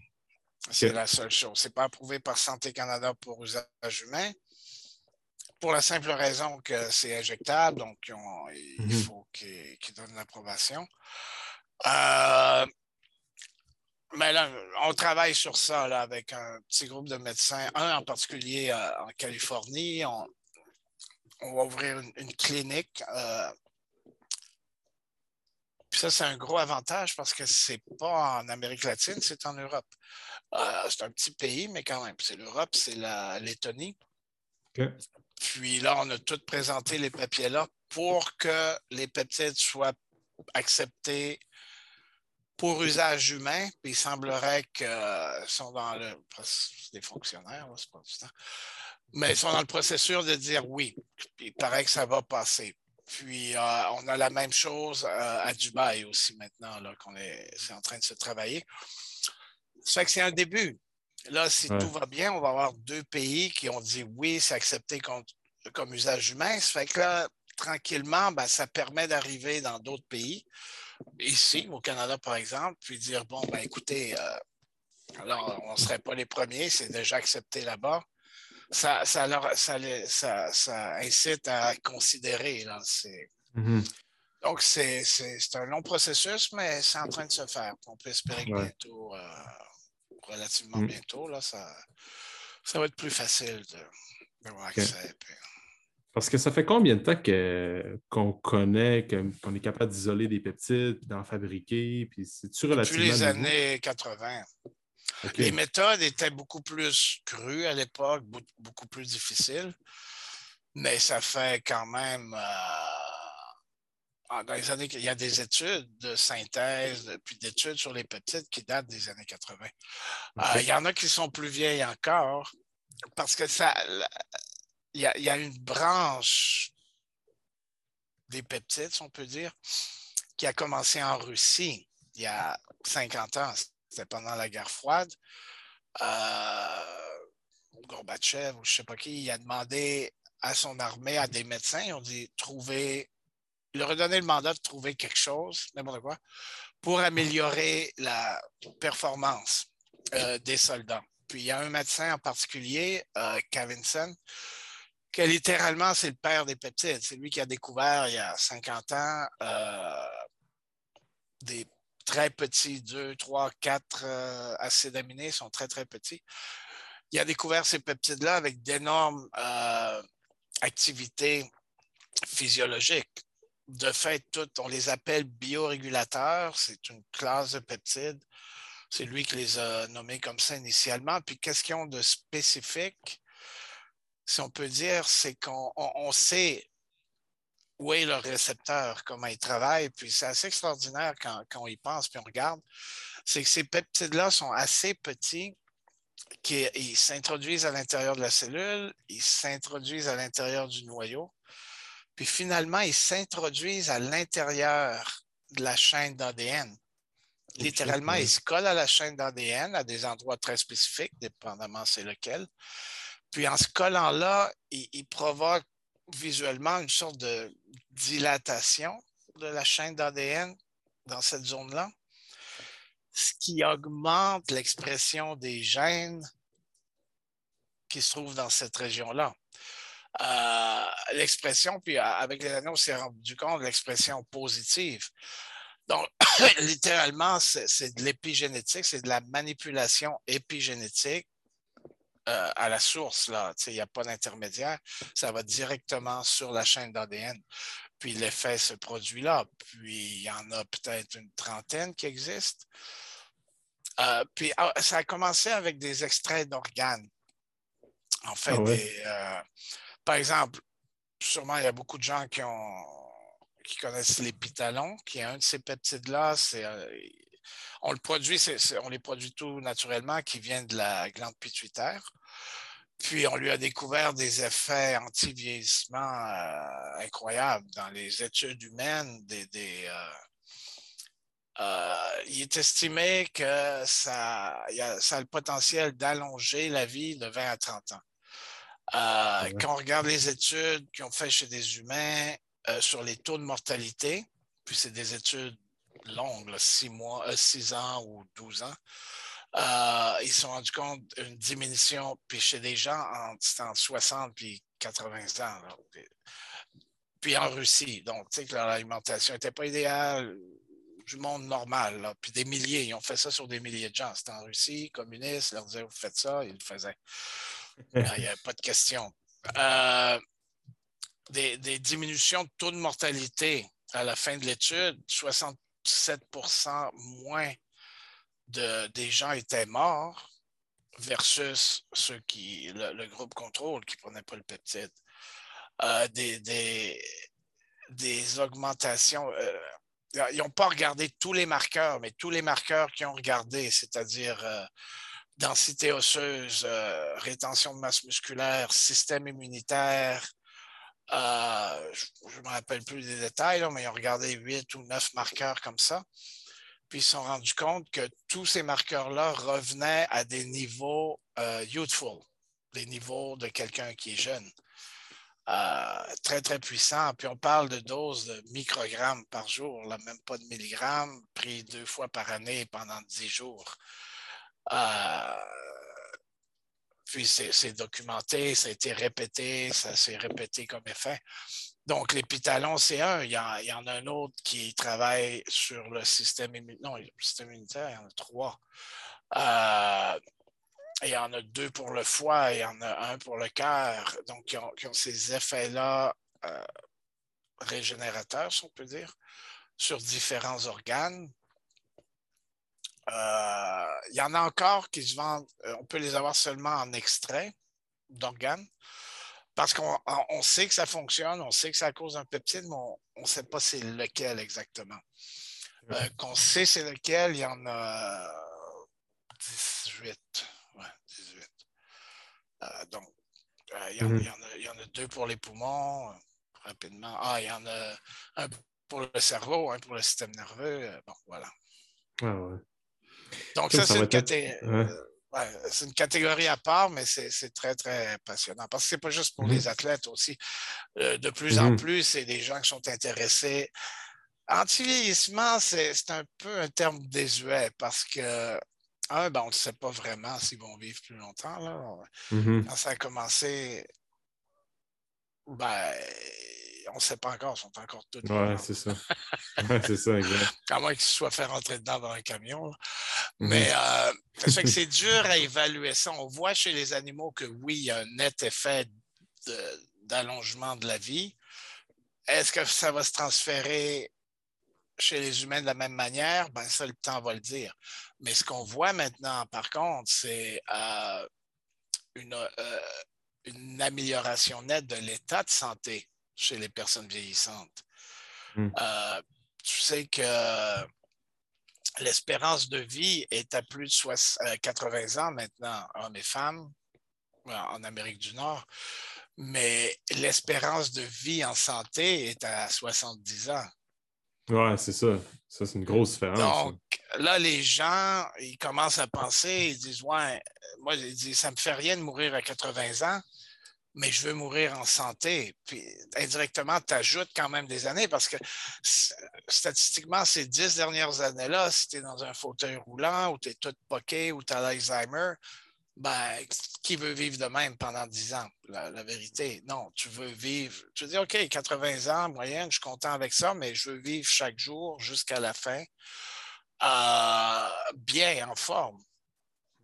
C'est la seule chose. C'est pas approuvé par Santé Canada pour usage humain. Pour la simple raison que c'est injectable, donc il mhm. faut qu'ils donnent l'approbation. Euh, mais là, on travaille sur ça avec un petit groupe de médecins, un en particulier euh, en Californie. On, va ouvrir une, clinique. Euh, puis ça, c'est un gros avantage parce que c'est pas en Amérique latine, c'est en Europe. Euh, c'est un petit pays, mais quand même, c'est l'Europe, c'est la Lettonie. Puis là, on a tout présenté les papiers là pour que les peptides soient acceptés pour usage humain, puis il semblerait qu'ils euh, sont dans le. C'est des fonctionnaires, c'est pas du temps. Mais ils sont dans le processus de dire oui. Il paraît que ça va passer. Puis euh, on a la même chose euh, à Dubaï aussi maintenant, qu'on est, en train de se travailler. Ça fait que c'est un début. Là, si tout va bien, on va avoir deux pays qui ont dit oui, c'est accepté comme, comme usage humain. Ça fait que là, tranquillement, ben, ça permet d'arriver dans d'autres pays ici, au Canada, par exemple, puis dire, bon, ben écoutez, euh, alors on ne serait pas les premiers, c'est déjà accepté là-bas. Ça, ça, ça, ça, incite à considérer. Là, mm-hmm. Donc, c'est un long processus, mais c'est en train de se faire. On peut espérer que bientôt, euh, relativement mm. bientôt, là, ça, ça va être plus facile d'avoir accès. Parce que ça fait combien de temps qu'on connaît, qu'on est capable d'isoler des peptides, d'en fabriquer, puis c'est-tu relativement... Depuis les années 80. Les méthodes étaient beaucoup plus crues à l'époque, beaucoup plus difficiles, mais ça fait quand même... Euh, dans les années... Il y a des études de synthèse, puis d'études sur les peptides qui datent des années 80. Euh, il y en a qui sont plus vieilles encore, parce que ça il y, a, une branche des peptides, on peut dire, qui a commencé en Russie il y a 50 ans. C'était pendant la guerre froide. Euh, Gorbatchev ou je ne sais pas qui, il a demandé à son armée, à des médecins, ils ont dit trouver, il leur a donné le mandat de trouver quelque chose, n'importe quoi, pour améliorer la performance euh, des soldats. Puis il y a un médecin en particulier, euh, Cavinson, que littéralement, c'est le père des peptides. C'est lui qui a découvert il y a 50 ans euh, des très petits, 2, 3, 4 acides aminés, sont très, très petits. Il a découvert ces peptides-là avec d'énormes euh, activités physiologiques. De fait, on les appelle biorégulateurs. C'est une classe de peptides. C'est lui qui les a nommés comme ça initialement. Puis, qu'est-ce qu'ils ont de spécifique? si on peut dire, c'est qu'on sait où est le récepteur, comment il travaille, puis c'est assez extraordinaire quand, on y pense, puis on regarde, c'est que ces peptides-là sont assez petits, qu'ils s'introduisent à l'intérieur de la cellule, ils s'introduisent à l'intérieur du noyau, puis finalement, ils s'introduisent à l'intérieur de la chaîne d'ADN. Littéralement, ils se collent à la chaîne d'ADN à des endroits très spécifiques, dépendamment c'est lequel. Puis en se collant là, il, provoque visuellement une sorte de dilatation de la chaîne d'ADN dans cette zone-là, ce qui augmente l'expression des gènes qui se trouvent dans cette région-là. Euh, l'expression, puis avec les années, on s'est rendu compte de l'expression positive. Donc, littéralement, c'est de l'épigénétique, c'est de la manipulation épigénétique euh, à la source, là. Il n'y a pas d'intermédiaire. Ça va directement sur la chaîne d'ADN. Puis l'effet se produit là. Puis il y en a peut-être une trentaine qui existent. Euh, puis ah, ça a commencé avec des extraits d'organes. En fait, ah euh, par exemple, sûrement il y a beaucoup de gens qui ont qui connaissent l'épitalon, qui est un de ces peptides-là. C'est on le produit, on les produit tout naturellement, qui viennent de la glande pituitaire. Puis on lui a découvert des effets anti-vieillissement euh, incroyables dans les études humaines. Des, euh, euh, il est estimé que ça, ça a le potentiel d'allonger la vie de 20 à 30 ans. Ah quand on regarde les études qui ont fait chez des humains sur les taux de mortalité, puis c'est des études longue, 6 mois, 6 ans ou 12 ans. Euh, ils se sont rendus compte d'une diminution, puis chez des gens entre, 60 et 80 ans. Puis en Russie, donc, tu sais que leur alimentation n'était pas idéale, du monde normal, puis des milliers, ils ont fait ça sur des milliers de gens. C'était en Russie, communiste, ils leur disaient, vous faites ça, ils le faisaient. Il n'y avait pas de question. Euh, des, diminutions de taux de mortalité à la fin de l'étude, 67% moins de, des gens étaient morts versus ceux qui, le, groupe contrôle qui ne prenait pas le peptide. Euh, des, des, augmentations. Euh, ils n'ont pas regardé tous les marqueurs, mais tous les marqueurs qu'ils ont regardé, c'est-à-dire densité osseuse, rétention de masse musculaire, système immunitaire, je ne me rappelle plus des détails, mais ils ont regardé huit ou neuf marqueurs comme ça puis ils se sont rendus compte que tous ces marqueurs-là revenaient à des niveaux euh, youthful, des niveaux de quelqu'un qui est jeune. Euh, très, très puissant. Puis on parle de doses de microgrammes par jour, là, même pas de milligrammes, pris deux fois par année pendant dix jours. Euh, puis c'est documenté, ça a été répété, ça s'est répété comme effet. Donc, l'épitalon, c'est un. Il y, en a un autre qui travaille sur le système immunitaire. Non, il y en a trois. Euh, il y en a deux pour le foie, il y en a un pour le cœur. Donc, qui ont, ces effets-là euh, régénérateurs, si on peut dire, sur différents organes. Euh, il y en a encore qui se vendent, on peut les avoir seulement en extrait d'organes parce qu'on sait que ça fonctionne, on sait que ça cause un peptide, mais on ne sait pas c'est lequel exactement. Euh, qu'on sait c'est lequel, il y en a 18. Ouais, 18. Euh, donc, euh, il, y en, mm-hmm. il, y en a, deux pour les poumons, rapidement. Ah, il y en a un pour le cerveau, un pour le système nerveux. Bon, voilà. Ah ouais. Donc, ça, c'est une catégorie c'est une catégorie à part, mais c'est très, très passionnant. Parce que ce n'est pas juste pour mmh les athlètes aussi. Euh, de plus en mmh plus, c'est des gens qui sont intéressés. Anti-vieillissement, c'est un peu un terme désuet parce que, un, ben, on ne sait pas vraiment s'ils vont vivre plus longtemps. Là. Mmh Quand ça a commencé, ben, on ne sait pas encore, ils sont encore tous. Oui, c'est ça. c'est ça, exact. À moins qu'ils se soient fait rentrer dedans dans un camion. Mhm. Mais euh, ça fait que c'est dur à évaluer ça. On voit chez les animaux que oui, il y a un net effet d'allongement de, la vie. Est-ce que ça va se transférer chez les humains de la même manière? Ben, ça, le temps va le dire. Mais ce qu'on voit maintenant, par contre, c'est euh, une, euh, une amélioration nette de l'état de santé chez les personnes vieillissantes. Hmm. Euh, tu sais que l'espérance de vie est à plus de 80 euh, ans maintenant, hommes et femmes, en Amérique du Nord, mais l'espérance de vie en santé est à 70 ans. Oui, c'est ça. Ça, c'est une grosse différence. Donc, là, les gens, ils commencent à penser, ils disent, ouais, moi, ils disent, ça me fait rien de mourir à 80 ans mais je veux mourir en santé. Puis indirectement, tu ajoutes quand même des années parce que statistiquement, ces dix dernières années-là, si tu es dans un fauteuil roulant ou tu es tout poqué ou tu as l'Alzheimer, ben, qui veut vivre de même pendant dix ans? La, vérité, non, tu veux vivre. Tu veux dire, OK, 80 ans, moyenne, je suis content avec ça, mais je veux vivre chaque jour jusqu'à la fin, euh, bien en forme.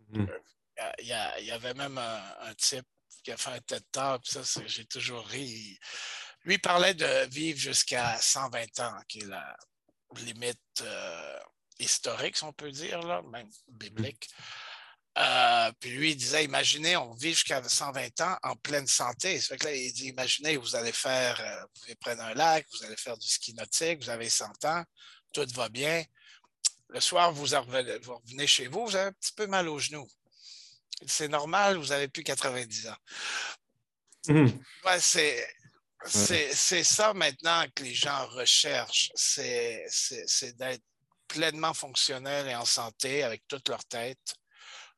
Mmh. Euh, il y, avait même un type qui a fait un TED Talk, ça, j'ai toujours ri. Lui parlait de vivre jusqu'à 120 ans, qui est la limite euh, historique, si on peut dire, là, même biblique. Euh, puis lui, il disait, imaginez, on vit jusqu'à 120 ans en pleine santé. Ça fait que là, il dit, imaginez, vous allez faire, euh, vous allez prendre un lac, vous allez faire du ski nautique, vous avez 100 ans, tout va bien. Le soir, vous revenez, vous revenez chez vous, vous avez un petit peu mal aux genoux c'est normal, vous n'avez plus 90 ans. Mhm. c'est, c'est, ça maintenant que les gens recherchent, c'est, d'être pleinement fonctionnel et en santé avec toute leur tête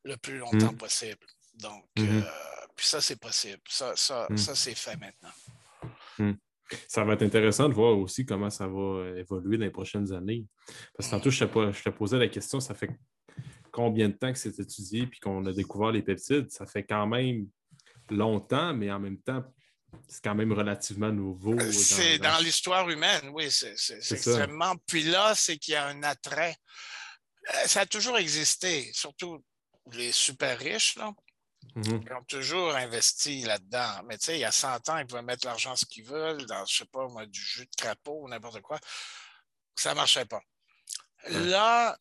le plus longtemps mhm. possible. Donc, mhm. euh, puis ça, c'est possible. Ça, ça, ça c'est fait maintenant. Ça va être intéressant de voir aussi comment ça va évoluer dans les prochaines années. Parce que tantôt, je te posais la question, ça fait combien de temps que c'est étudié puis qu'on a découvert les peptides? Ça fait quand même longtemps, mais en même temps, c'est quand même relativement nouveau. Euh, c'est dans, l'histoire humaine, oui, c'est extrêmement. Puis là, c'est qu'il y a un attrait. Euh, ça a toujours existé, surtout les super riches, là. Mm-hmm. Ils ont toujours investi là-dedans. Mais tu sais, il y a 100 ans, ils pouvaient mettre l'argent ce qu'ils veulent dans, je sais pas, moi, du jus de crapaud ou n'importe quoi. Ça ne marchait pas. Là,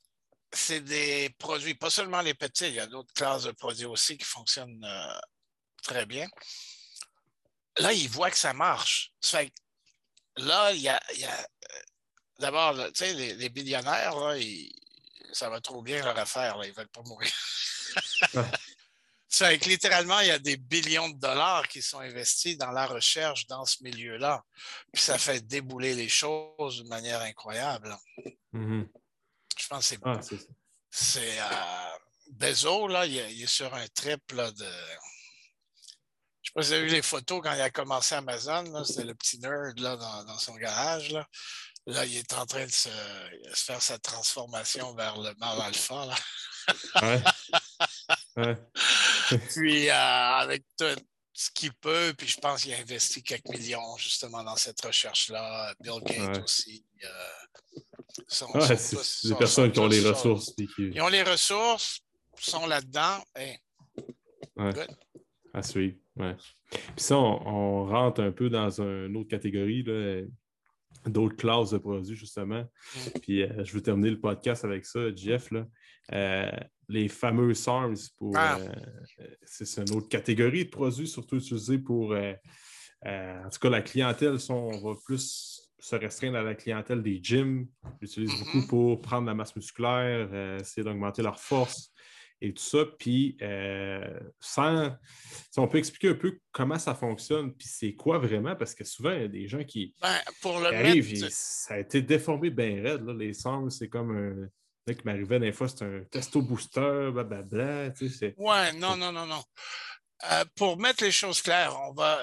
c'est des produits, pas seulement les petits, il y a d'autres classes de produits aussi qui fonctionnent euh, très bien. Là, ils voient que ça marche. là, il y a, euh, d'abord, tu sais, les, les, billionnaires, là, ça va trop bien leur affaire, là, ils ne veulent pas mourir. C'est que littéralement, il y a des billions de dollars qui sont investis dans la recherche dans ce milieu-là. Puis ça fait débouler les choses d'une manière incroyable. Mm-hmm. Je pense que c'est. Ah, c'est euh, Bezo, là, il, est sur un trip de. Je ne sais pas si vous avez vu les photos quand il a commencé Amazon. C'était le petit nerd là, dans, son garage. Là. là. il est en train de se, faire sa transformation vers le mal alpha. Là. ouais. puis, euh, avec tout ce qu'il peut, puis je pense qu'il a investi quelques millions justement dans cette recherche-là. Bill Gates aussi. Euh, c'est des personnes qui ont les ressources. Ils ont les ressources, sont là-dedans. À suivre. Ouais. Puis ça, on, rentre un peu dans une autre catégorie, d'autres classes de produits, justement. Mm. Puis euh, je veux terminer le podcast avec ça, Jeff. Là. Euh, les fameux pour, ah. euh, c'est une autre catégorie de produits, surtout utilisés pour. en tout cas, la clientèle, on va plus se restreindre à la clientèle des gyms. Ils mm-hmm. beaucoup pour prendre la masse musculaire, euh, essayer d'augmenter leur force et tout ça. Puis, euh, sans, si on peut expliquer un peu comment ça fonctionne, puis c'est quoi vraiment, parce que souvent, il y a des gens qui, ben, pour le arrivent, ça a été déformé bien raide. Là. Les sangles, c'est comme un. Qui m'arrivait des fois, c'est un testo booster, blablabla. Tu sais, ouais, non, non, non, non. Euh, pour mettre les choses claires, on va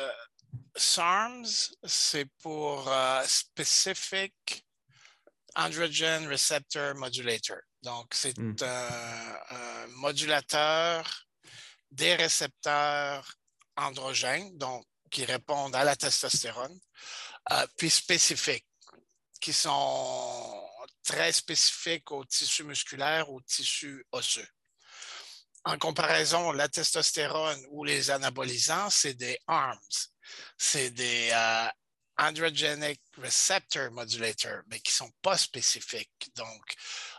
SARMs, c'est pour euh, Specific Androgen Receptor Modulator. Donc, c'est hmm. un, modulateur des récepteurs androgènes, donc qui répondent à la testostérone, euh, puis spécifiques, qui sont très spécifiques au tissu musculaire, au tissu osseux. En comparaison, la testostérone ou les anabolisants, c'est des ARMS c'est des euh, androgenic receptor modulators, mais qui ne sont pas spécifiques. Donc,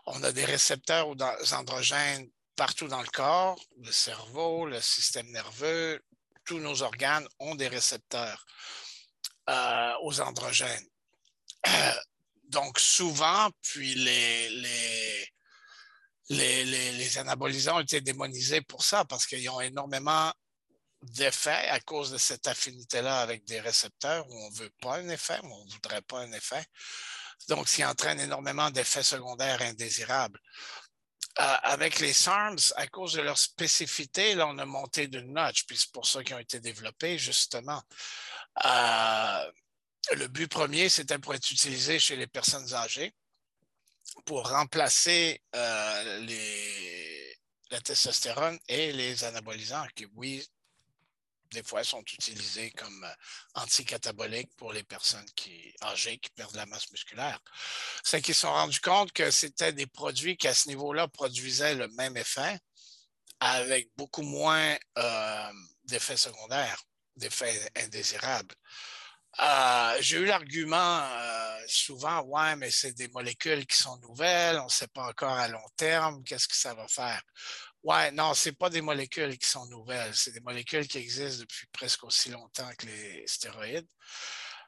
on a des récepteurs ou des androgènes partout dans le corps, le cerveau, le système nerveux, tous nos organes ont des récepteurs euh, aux androgènes. Donc, souvent, puis les, les les, les, anabolisants ont été démonisés pour ça parce qu'ils ont énormément d'effet à cause de cette affinité-là avec des récepteurs où on ne veut pas un effet, où on ne voudrait pas un effet. Donc, qui entraîne énormément d'effets secondaires indésirables. Euh, avec les SARMs, à cause de leur spécificité, là, on a monté d'une notch, puis c'est pour ça qu'ils ont été développés, justement. Euh, le but premier, c'était pour être utilisé chez les personnes âgées pour remplacer euh, la testostérone et les anabolisants, qui, oui, des fois, sont utilisés comme euh, anticataboliques pour les personnes qui, âgées qui perdent la masse musculaire. C'est qu'ils se sont rendus compte que c'était des produits qui, à ce niveau-là, produisaient le même effet avec beaucoup moins euh, d'effets secondaires, d'effets indésirables. Euh, j'ai eu l'argument souvent, ouais, mais c'est des molécules qui sont nouvelles, on ne sait pas encore à long terme qu'est-ce que ça va faire. Ouais, non, ce pas des molécules qui sont nouvelles. C'est des molécules qui existent depuis presque aussi longtemps que les stéroïdes.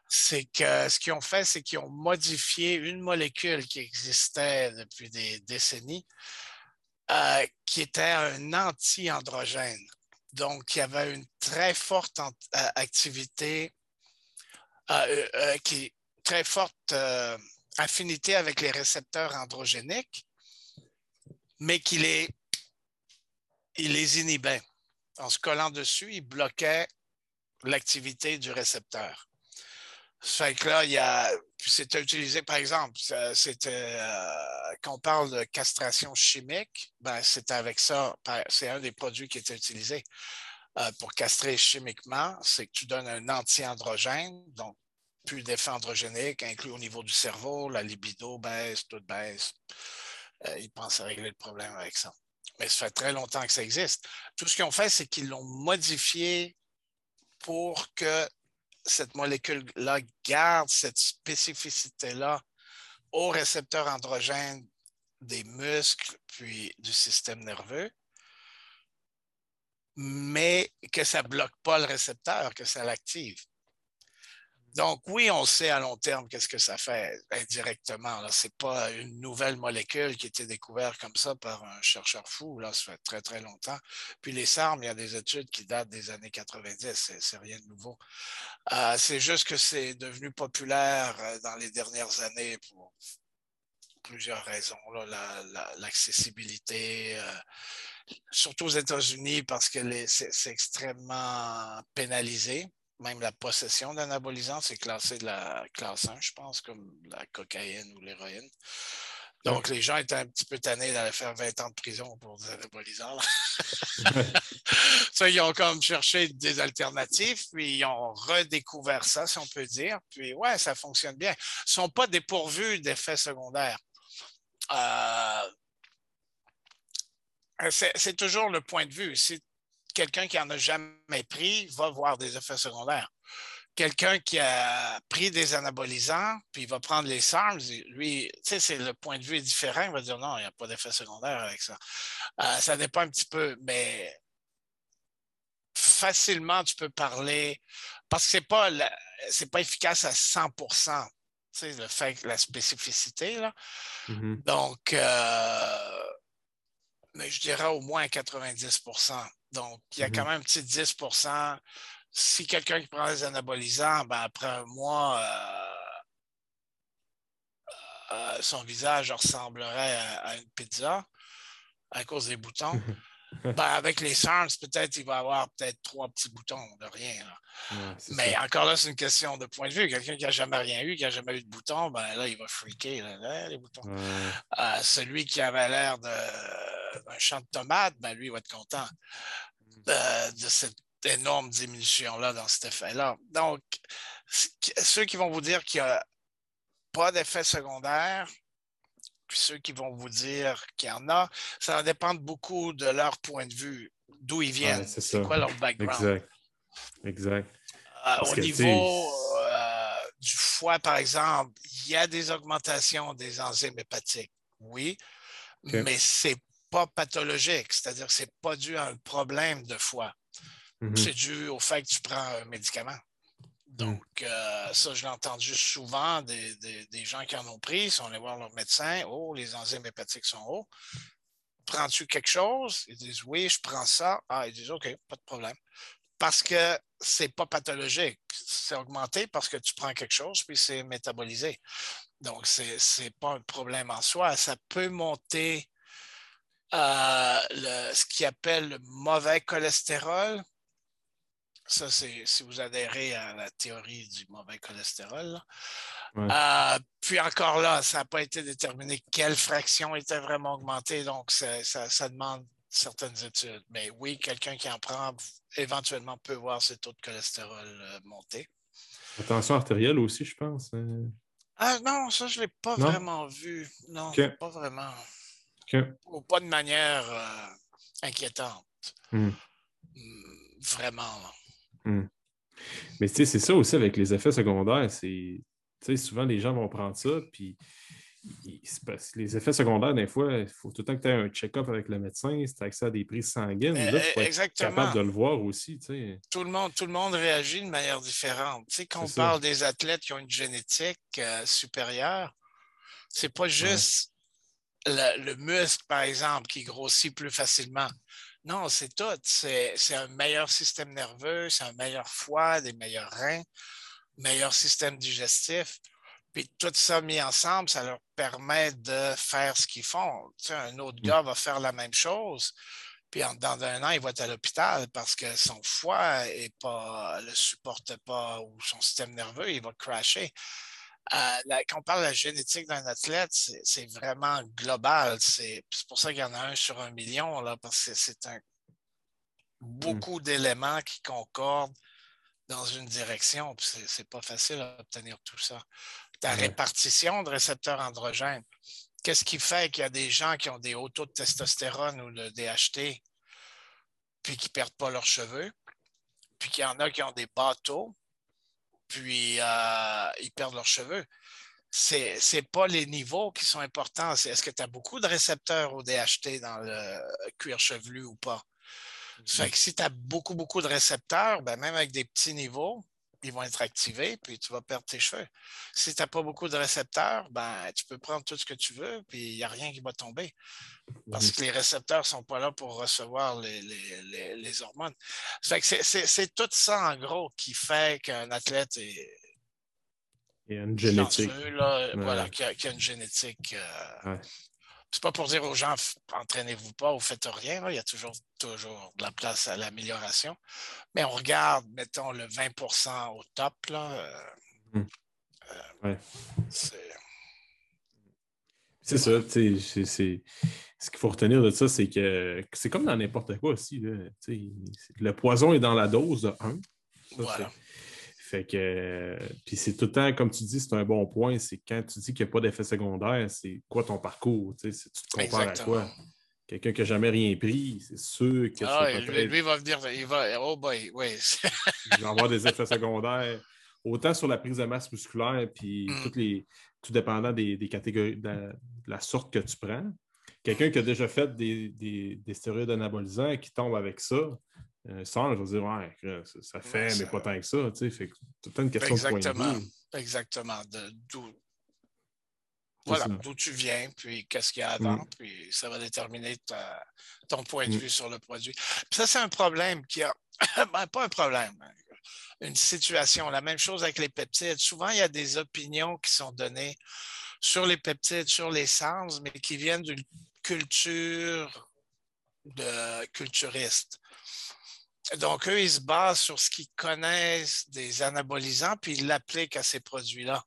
C'est que ce qu'ils ont fait, c'est qu'ils ont modifié une molécule qui existait depuis des décennies, euh, qui était un anti-androgène. Donc, qui avait une très forte euh, activité, euh, qui très forte affinité avec les récepteurs androgéniques, mais qui les inhibait. En se collant dessus, il bloquait l'activité du récepteur. Fait que là, il c'était utilisé, par exemple, c'était. Euh, quand on parle de castration chimique, ben, c'était avec ça. C'est un des produits qui était utilisé euh, pour castrer chimiquement. C'est que tu donnes un anti-androgène, donc plus d'effet androgénique, inclus au niveau du cerveau, la libido baisse, tout baisse. Euh, ils pensent à régler le problème avec ça. Mais ça fait très longtemps que ça existe. Tout ce qu'ils ont fait, c'est qu'ils l'ont modifié pour que cette molécule-là garde cette spécificité-là au récepteur androgène des muscles puis du système nerveux, mais que ça ne bloque pas le récepteur, que ça l'active. Donc, oui, on sait à long terme qu'est-ce que ça fait indirectement. Ce n'est pas une nouvelle molécule qui a été découverte comme ça par un chercheur fou. Là, ça fait très, très longtemps. Puis les SARM, il y a des études qui datent des années 90. C'est rien de nouveau. Euh, c'est juste que c'est devenu populaire euh, dans les dernières années pour plusieurs raisons. L'accessibilité, euh, surtout aux États-Unis parce que c'est extrêmement pénalisé même la possession d'anabolisants, c'est classé de la classe 1, je pense, comme la cocaïne ou l'héroïne. Donc, les gens étaient un petit peu tannés d'aller faire 20 ans de prison pour des anabolisants. ça, ils ont comme cherché des alternatives, puis ils ont redécouvert ça, si on peut dire. Puis, ouais, ça fonctionne bien. Ils ne sont pas dépourvus d'effets secondaires. Euh, c'est toujours le point de vue. Si quelqu'un qui n'en a jamais pris va voir des effets secondaires. Quelqu'un qui a pris des anabolisants, puis il va prendre les SARMs, lui, tu sais, c'est le point de vue est différent. Il va dire non, il n'y a pas d'effet secondaire avec ça. Euh, ça dépend un petit peu, mais facilement, tu peux parler, parce que ce n'est pas, pas efficace à 100% tu sais, le fait, la spécificité. Là. Mm-hmm. Donc, euh, mais je dirais au moins 90% donc, il y a quand mm-hmm. même un petit 10% Si quelqu'un qui prend des anabolisants, ben, après un mois, euh, euh, son visage ressemblerait à, une pizza à cause des boutons. ben, avec les SARS, peut-être il va avoir peut-être trois petits boutons de rien. Mais encore là, c'est une question de point de vue. Quelqu'un qui n'a jamais rien eu, qui n'a jamais eu de boutons, ben là, il va freaker les boutons. Euh, celui qui avait l'air d'un champ de tomates, ben lui, il va être content de, de cette énorme diminution-là dans cet effet-là. Donc, ceux qui vont vous dire qu'il n'y a pas d'effet secondaire, ceux qui vont vous dire qu'il y en a, ça va dépendre beaucoup de leur point de vue, d'où ils viennent, c'est quoi leur background. Exact. Exact. Euh, au niveau euh, du foie, par exemple, il y a des augmentations des enzymes hépatiques, oui, mais c'est pas pathologique, c'est-à-dire que ce n'est pas dû à un problème de foie. Mm-hmm. C'est dû au fait que tu prends un médicament. Donc, euh, ça, je l'ai entendu souvent des, gens qui en ont pris, ils sont allés voir leur médecin. Oh, les enzymes hépatiques sont hauts. Prends-tu quelque chose? Ils disent oui, je prends ça. Ah, ils disent OK, pas de problème. Parce que c'est pas pathologique. C'est augmenté parce que tu prends quelque chose, puis c'est métabolisé. Donc, ce n'est pas un problème en soi. Ça peut monter euh, ce qu'ils appelle le mauvais cholestérol. Ça, c'est si vous adhérez à la théorie du mauvais cholestérol. Euh, puis encore là, ça n'a pas été déterminé quelle fraction était vraiment augmentée, donc ça, demande certaines études. Mais oui, quelqu'un qui en prend éventuellement peut voir ses taux de cholestérol euh, monter. Attention artérielle aussi, je pense. Hein. Ah non, ça, je ne l'ai pas vraiment vu. Non, pas vraiment. Ou pas de manière euh, inquiétante. Hmm. Hmm, vraiment. Hmm. Mais tu sais, c'est ça aussi avec les effets secondaires. C'est, souvent, les gens vont prendre ça, puis les effets secondaires, des fois, il faut tout le temps que tu aies un check-up avec le médecin, si tu as accès à des prises sanguines. Là, tu faut être capable de le voir aussi. Tout le, monde, tout le monde réagit de manière différente. Quand on parle des athlètes qui ont une génétique euh, supérieure, c'est pas juste le, muscle, par exemple, qui grossit plus facilement. Non, c'est tout. C'est un meilleur système nerveux, c'est un meilleur foie, des meilleurs reins, meilleur système digestif. Puis tout ça mis ensemble, ça leur permet de faire ce qu'ils font. Tu sais, un autre mm. gars va faire la même chose, puis en dedans d'un an, il va être à l'hôpital parce que son foie ne le supporte pas ou son système nerveux, il va crasher. Euh, quand on parle de la génétique d'un athlète, c'est vraiment global. C'est pour ça qu'il y en a un sur un million, là, parce que c'est un mmh. beaucoup d'éléments qui concordent dans une direction. C'est pas facile à obtenir tout ça. Ta répartition de récepteurs androgènes. Qu'est-ce qui fait qu'il y a des gens qui ont des hauts taux de testostérone ou de DHT, puis qui ne perdent pas leurs cheveux, puis qu'il y en a qui ont des bas taux, puis euh, ils perdent leurs cheveux. Ce n'est pas les niveaux qui sont importants. C'est est-ce que tu as beaucoup de récepteurs au DHT dans le cuir chevelu ou pas? Fait que si tu as beaucoup, beaucoup de récepteurs, ben même avec des petits niveaux, ils vont être activés, puis tu vas perdre tes cheveux. Si tu n'as pas beaucoup de récepteurs, ben, tu peux prendre tout ce que tu veux, puis il n'y a rien qui va tomber. Parce mhm. que les récepteurs ne sont pas là pour recevoir les, hormones. c'est tout ça, en gros, qui fait qu'un athlète est. Il y a une génétique. Voilà, qui a, une génétique. Euh, c'est pas pour dire aux gens, entraînez-vous pas ou faites rien. Il y a toujours, toujours de la place à l'amélioration. Mais on regarde, mettons, le 20% au top. Là, euh, mmh. euh, c'est ça, c'est, ce qu'il faut retenir de ça, c'est que c'est comme dans n'importe quoi aussi. le poison est dans la dose de 1. voilà. Fait que, puis c'est tout le temps, comme tu dis, c'est un bon point, c'est quand tu dis qu'il n'y a pas d'effet secondaire, c'est quoi ton parcour? Tu, te compares à quoi? Quelqu'un qui n'a jamais rien pris, c'est sûr que ah, lui, lui, va venir, il va, oh boy, oui. il va avoir des effets secondaires, autant sur la prise de masse musculaire, puis mm. toutes les, tout dépendant des, catégories, de la, sorte que tu prends. Quelqu'un qui a déjà fait des, des, des stéroïdes anabolisants et qui tombe avec ça, euh, sans, je veux dire, ouais, ça, fait, mais pas tant que ça. Tu sais, fait tout une question Exactement. de point de vue. Exactement. D'où voilà, d'où tu viens, puis qu'est-ce qu'il y a avant, mm. puis ça va déterminer ton point de mm. vue sur le produit. ça, c'est un problème qui a. ben, pas un problème, hein, une situation. La même chose avec les peptides. Souvent, il y a des opinions qui sont données sur les peptides, sur les sens, mais qui viennent d'une culture de culturiste. Donc, eux, ils se basent sur ce qu'ils connaissent des anabolisants, puis ils l'appliquent à ces produits-là.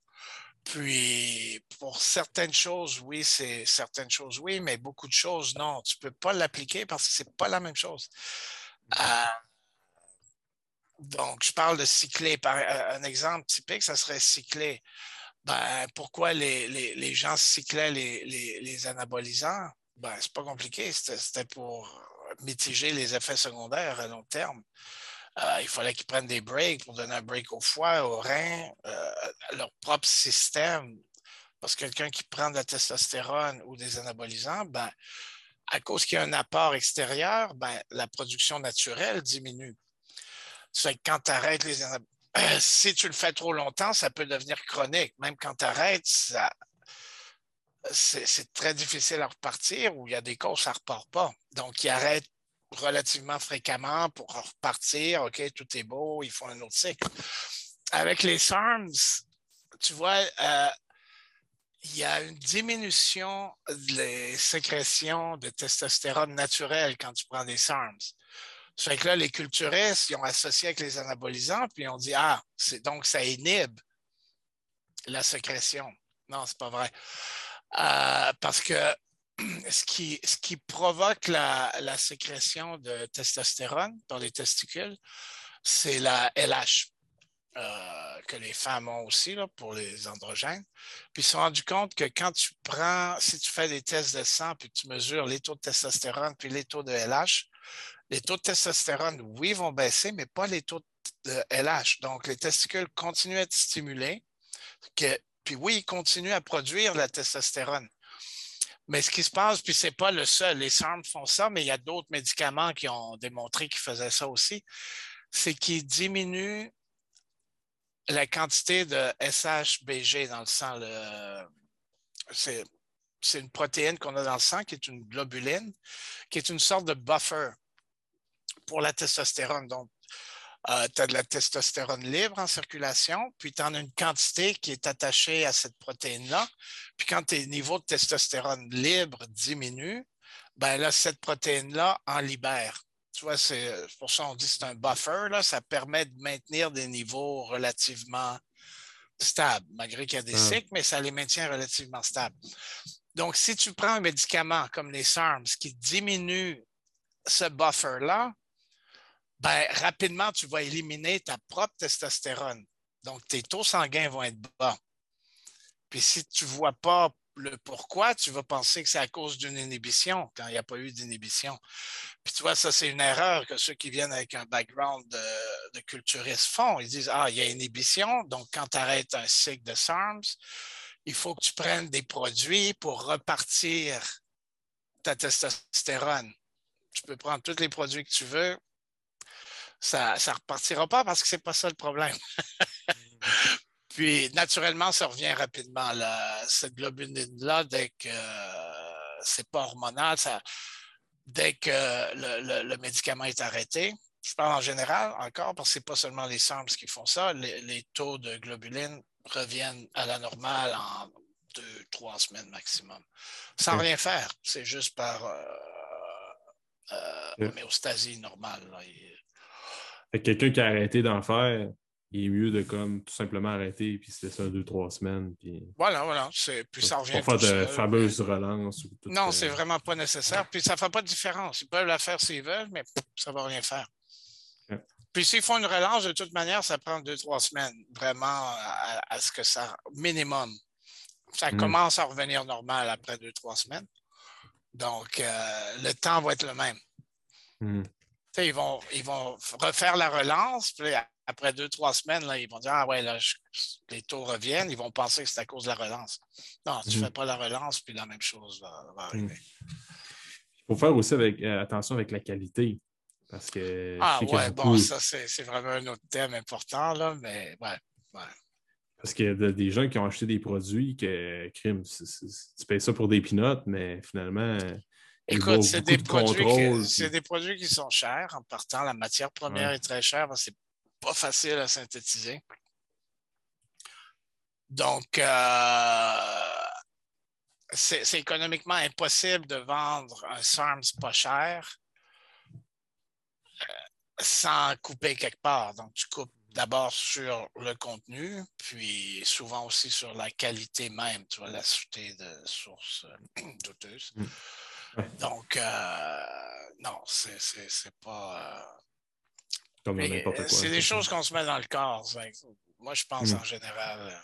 Puis, pour certaines choses, oui, c'est certaines choses, oui, mais beaucoup de choses, non. Tu ne peux pas l'appliquer parce que ce n'est pas la même chose. Euh, donc, je parle de cycler. Par, euh, un exemple typique, ça serait cycler. Ben, pourquoi les, gens cyclaient les, les anabolisants? Ben, c'est pas compliqué. C'était pour mitiger les effets secondaires à long terme. Euh, il fallait qu'ils prennent des breaks pour donner un break au foie, au rein, euh, leur propre système. Parce que quelqu'un qui prend de la testostérone ou des anabolisants, ben, à cause qu'il y a un apport extérieur, ben, la production naturelle diminue. C'est quand tu arrêtes les si tu le fais trop longtemps, ça peut devenir chronique. Même quand tu arrêtes, ça, c'est très difficile à repartir ou il y a des causes, ça ne repart pas. Donc, ils arrêtent relativement fréquemment pour repartir. OK, tout est beau, ils font un autre cycle. Avec les SARMs, tu vois, euh, il y a une diminution des sécrétions de testostérone naturelle quand tu prends des SARMs. Ça fait que là, les culturistes, ils ont associé avec les anabolisants, puis ils ont dit Ah, donc ça inhibe la sécrétion. Non, c'est pas vrai. Euh, parce que ce qui, provoque la, sécrétion de testostérone dans les testicules, c'est la LH, euh, que les femmes ont aussi là, pour les androgènes. Puis ils se sont rendus compte que quand tu prends, si tu fais des tests de sang, puis tu mesures les taux de testostérone, puis les taux de LH, les taux de testostérone, oui, vont baisser, mais pas les taux de LH. Donc, les testicules continuent à être stimulés, oui, il continue à produire la testostérone. Mais ce qui se passe, puis ce n'est pas le seul, les SARM font ça, mais il y a d'autres médicaments qui ont démontré qu'ils faisaient ça aussi, c'est qu'ils diminuent la quantité de SHBG dans le sang. c'est, une protéine qu'on a dans le sang qui est une globuline, qui est une sorte de buffer pour la testostérone. Donc, euh, tu as de la testostérone libre en circulation, puis tu en as une quantité qui est attachée à cette protéine-là. Puis quand tes niveaux de testostérone libre diminuent, ben là, cette protéine-là en libère. Tu vois, c'est pour ça qu'on dit que c'est un buffer. Là, ça permet de maintenir des niveaux relativement stables, malgré qu'il y a des cycles, mais ça les maintient relativement stables. Donc, si tu prends un médicament comme les SARMs qui diminue ce buffer-là, ben, rapidement, tu vas éliminer ta propre testostérone. Donc, tes taux sanguins vont être bas. Puis si tu ne vois pas le pourquoi, tu vas penser que c'est à cause d'une inhibition quand il n'y a pas eu d'inhibition. Puis tu vois, ça, c'est une erreur que ceux qui viennent avec un background de, de culturiste font. Ils disent Ah, il y a inhibition, donc quand tu arrêtes un cycle de SARMs, il faut que tu prennes des produits pour repartir ta testostérone. Tu peux prendre tous les produits que tu veux, ça ne repartira pas parce que ce n'est pas ça le problème. Puis, naturellement, ça revient rapidement. cette globuline-là, dès que euh, c'est pas hormonal, ça, dès que le, médicament est arrêté, je parle en général encore parce que ce n'est pas seulement les SARMs qui font ça, les, taux de globuline reviennent à la normale en deux, trois semaines maximum. Sans rien faire. C'est juste par euh, euh, homéostasie normale. Quelqu'un qui a arrêté d'en faire, il est mieux de comme tout simplement arrêter puis c'était ça deux, trois semaines. Puis... Voilà, voilà. Puis ça revient. Pas faire de fameuses relances. non, c'est vraiment pas nécessaire. Puis ça ne fait pas de différence. Ils peuvent la faire s'ils veulent, mais ça ne va rien faire. Puis s'ils font une relance, de toute manière, ça prend deux, trois semaines, vraiment, à, ce que ça. minimum. Ça mm. commence à revenir normal après deux, trois semaines. Donc, euh, le temps va être le même. Mm. Ils vont, ils vont refaire la relance, puis après deux, trois semaines, là, ils vont dire Ah ouais, là, les taux reviennent, ils vont penser que c'est à cause de la relance. Non, tu ne mm. fais pas la relance, puis la même chose va, mm. arriver. Il faut faire aussi avec, euh, attention avec la qualité. Parce que. Ah ouais, bon, ça, c'est vraiment un autre thème important, là, mais ouais. ouais. Parce qu'il y a des gens qui ont acheté des produits que, crime, tu payes ça pour des pinottes, mais finalement, Écoute, c'est des, produits qui, des produits qui sont chers en partant. La matière première est très chère, c'est pas facile à synthétiser. Donc, euh, c'est économiquement impossible de vendre un SARMS pas cher euh, sans couper quelque part. Donc, tu coupes d'abord sur le contenu, puis souvent aussi sur la qualité même. Tu vas l'acheter de sources euh, douteuses. Mm. Donc, euh, non, c'est pas. Euh, c'est des choses qu'on se met dans le corps. Moi, je pense hmm. en général,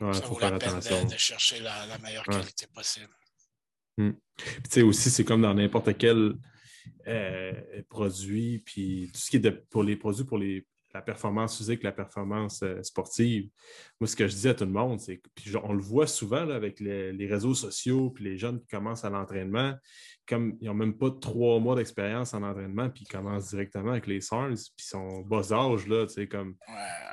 euh, ça vaut la peine de, chercher la, meilleure qualité possible. Hmm. Tu sais, aussi, c'est comme dans n'importe quel produit, puis tout ce qui est de, pour les produits pour les, la performance physique, la performance euh, sportive. Moi, ce que je dis à tout le monde, c'est que on le voit souvent avec les, réseaux sociaux, puis les jeunes qui commencent à l'entraînement, comme ils n'ont même pas trois mois d'expérience en entraînement, puis ils commencent directement avec les SARS, puis ils sont bas âge, là, tu sais, comme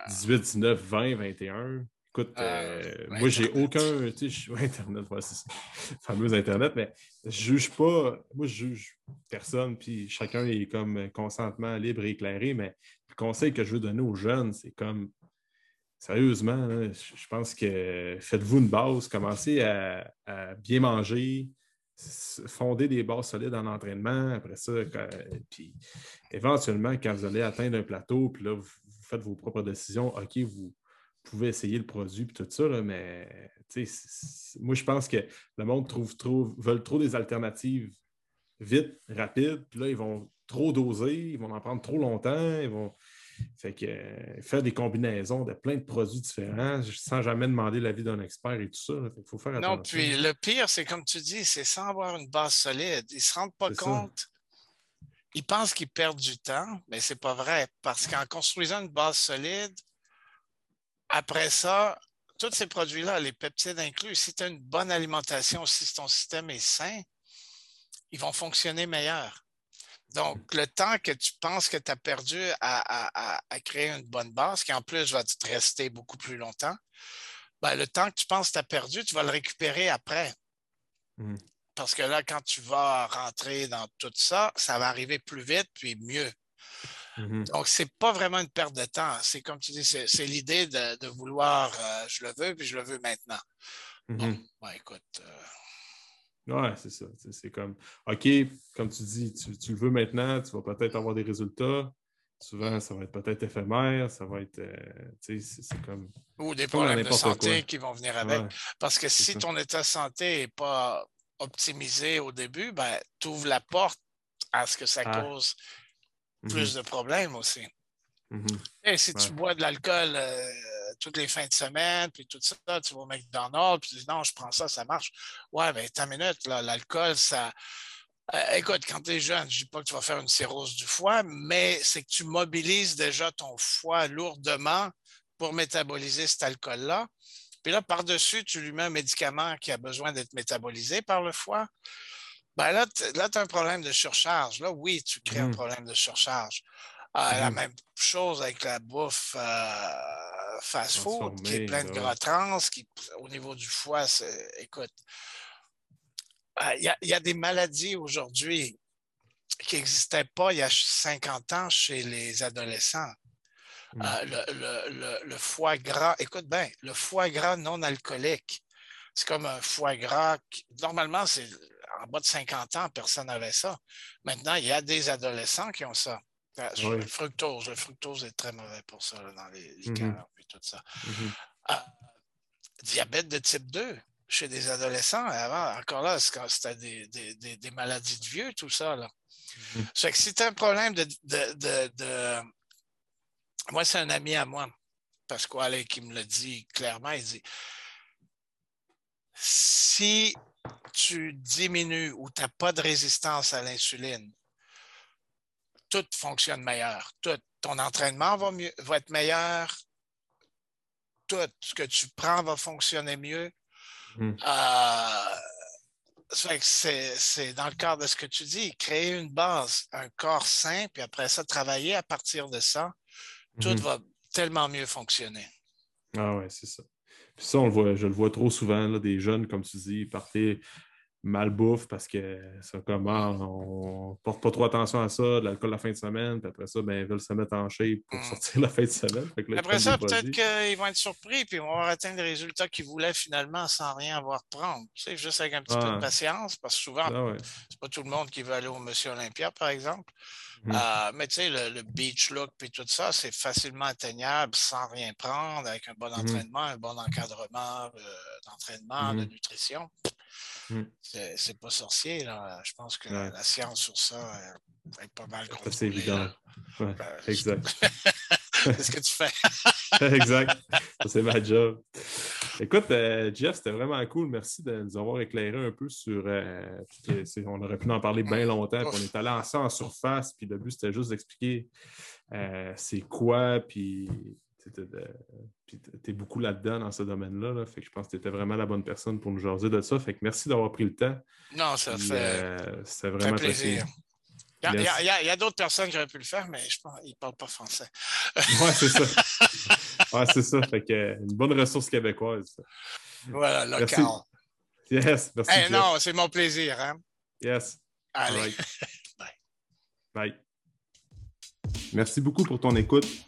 18, 19, 20, 21. Écoute, ah, euh, moi, j'ai aucun. Tu sais, je suis Internet, voici ça. fameux Internet, mais je juge pas. Moi, je juge personne, puis chacun est comme consentement libre et éclairé, mais conseil que je veux donner aux jeunes, c'est comme. Sérieusement, je pense que faites-vous une base, commencez à, bien manger, fonder des bases solides en entraînement. Après ça, puis éventuellement, quand vous allez atteindre un plateau, puis là, vous faites vos propres décisions, OK, vous pouvez essayer le produit et tout ça, mais moi, je pense que le monde trouve, trouve, veulent trop des alternatives vite, rapides, puis là, ils vont trop doser, ils vont en prendre trop longtemps, ils vont fait que, euh, faire des combinaisons de plein de produits différents sans jamais demander l'avis d'un expert et tout ça. Il faut faire attention. Non, puis le pire, c'est comme tu dis, c'est sans avoir une base solide. Ils ne se rendent pas compte. Ils pensent qu'ils perdent du temps, mais ce n'est pas vrai. Parce qu'en construisant une base solide, après ça, tous ces produits-là, les peptides inclus, si tu as une bonne alimentation, si ton système est sain, ils vont fonctionner meilleur. Donc, le temps que tu penses que tu as perdu à, créer une bonne base, qui en plus va te rester beaucoup plus longtemps, ben, le temps que tu penses que tu as perdu, tu vas le récupérer après. Mmh. Parce que là, quand tu vas rentrer dans tout ça, ça va arriver plus vite puis mieux. Mmh Donc, ce n'est pas vraiment une perte de temps. C'est comme tu dis, c'est l'idée de, vouloir, euh, je le veux, puis je le veux maintenant. Mmh bon, écoute. Euh, Ouais, c'est ça. C'est comme, OK, comme tu dis, tu, le veux maintenant, tu vas peut-être avoir des résultats. Souvent, ça va être peut-être éphémère, ça va être, euh, tu sais, c'est comme... Ou des problèmes de santé qui vont venir avec. Parce que si ton état de santé n'est pas optimisé au début, ben, tu ouvres la porte à ce que ça ah. cause plus mm-hmm. de problèmes aussi. Mm-hmm. Et si tu bois de l'alcool euh, toutes les fins de semaine, puis tout ça, tu vas au McDonald's, puis tu dis non, je prends ça, ça marche. Ouais, mais ta minute, l'alcool, ça. Euh, écoute, quand tu es jeune, je ne dis pas que tu vas faire une cirrhose du foie, mais c'est que tu mobilises déjà ton foie lourdement pour métaboliser cet alcool-là. Puis là, par-dessus, tu lui mets un médicament qui a besoin d'être métabolisé par le foie. Ben là, tu as un problème de surcharge. Là, oui, tu crées un mmh. problème de surcharge. Euh, la mmh. même chose avec la bouffe euh, fast-food, qui est pleine de gras trans, qui, au niveau du foie, écoute, euh, il y, a des maladies aujourd'hui qui n'existaient pas il y a 50 ans chez les adolescents. Mmh. le, foie gras, écoute bien, le foie gras non alcoolique, c'est comme un foie gras. normalement, c'est en bas de 50 ans, personne n'avait ça. Maintenant, il y a des adolescents qui ont ça. Ah, le fructose. Le fructose est très mauvais pour ça, dans les liqueurs et tout ça. Mmh ah, diabète de type 2 chez des adolescents, avant, encore là, c'était des, maladies de vieux, tout ça. Là. Mmh que si tu as un problème de. de, Moi, c'est un ami à moi, Pasquale, qui me le dit clairement. Il dit si tu diminues ou tu n'as pas de résistance à l'insuline, tout fonctionne meilleur. Tout. Ton entraînement va, mieux, va être meilleur. Tout ce que tu prends va fonctionner mieux. Hmm. Euh, c'est dans le cadre de ce que tu dis, créer une base, un corps sain, puis après ça, travailler à partir de ça, tout hmm. va tellement mieux fonctionner. Ah ouais, c'est ça. Puis ça, on le voit, je le vois trop souvent, là, des jeunes, comme tu dis, partir malbouffe parce que ça commence, on porte pas trop attention à ça, de l'alcool la fin de semaine, puis après ça, ben, ils veulent se mettre en shape pour hmm. sortir la fin de semaine. après ça, peut-être qu'ils vont être surpris, puis ils vont avoir atteint les résultats qu'ils voulaient finalement sans rien avoir prendre. Tu sais, juste avec un petit peu de patience, parce que souvent, ah c'est pas tout le monde qui veut aller au Monsieur Olympia, par exemple. Mmh. Euh, mais tu sais, le, beach look puis tout ça, c'est facilement atteignable sans rien prendre, avec un bon mmh. entraînement, un bon encadrement euh, d'entraînement, de mmh. Nutrition. C'est pas sorcier, là. Je pense que la, science sur ça va être pas mal C'est évident. Ben, exact. c'est ce que tu fais. exact. C'est ma job. Écoute, euh, Jeff, c'était vraiment cool. Merci de nous avoir éclairé un peu sur. Euh, on aurait pu en parler bien longtemps. on est allé en ça en surface. Puis le but, c'était juste d'expliquer euh, c'est quoi. Puis tu es beaucoup là-dedans dans ce domaine-là. Fait que je pense que tu étais vraiment la bonne personne pour nous jaser de ça. Fait que merci d'avoir pris le temps. Non, ça fait. c'est vraiment plaisir. Il y a, d'autres personnes qui auraient pu le faire, mais je pense qu'ils ne parlent pas français. oui, c'est ça. Ouais, c'est ça. Fait que, une bonne ressource québécoise. Voilà, local. Yes, merci. non, c'est mon plaisir. Hein? Yes. Allez. Bye. Bye. Merci beaucoup pour ton écoute.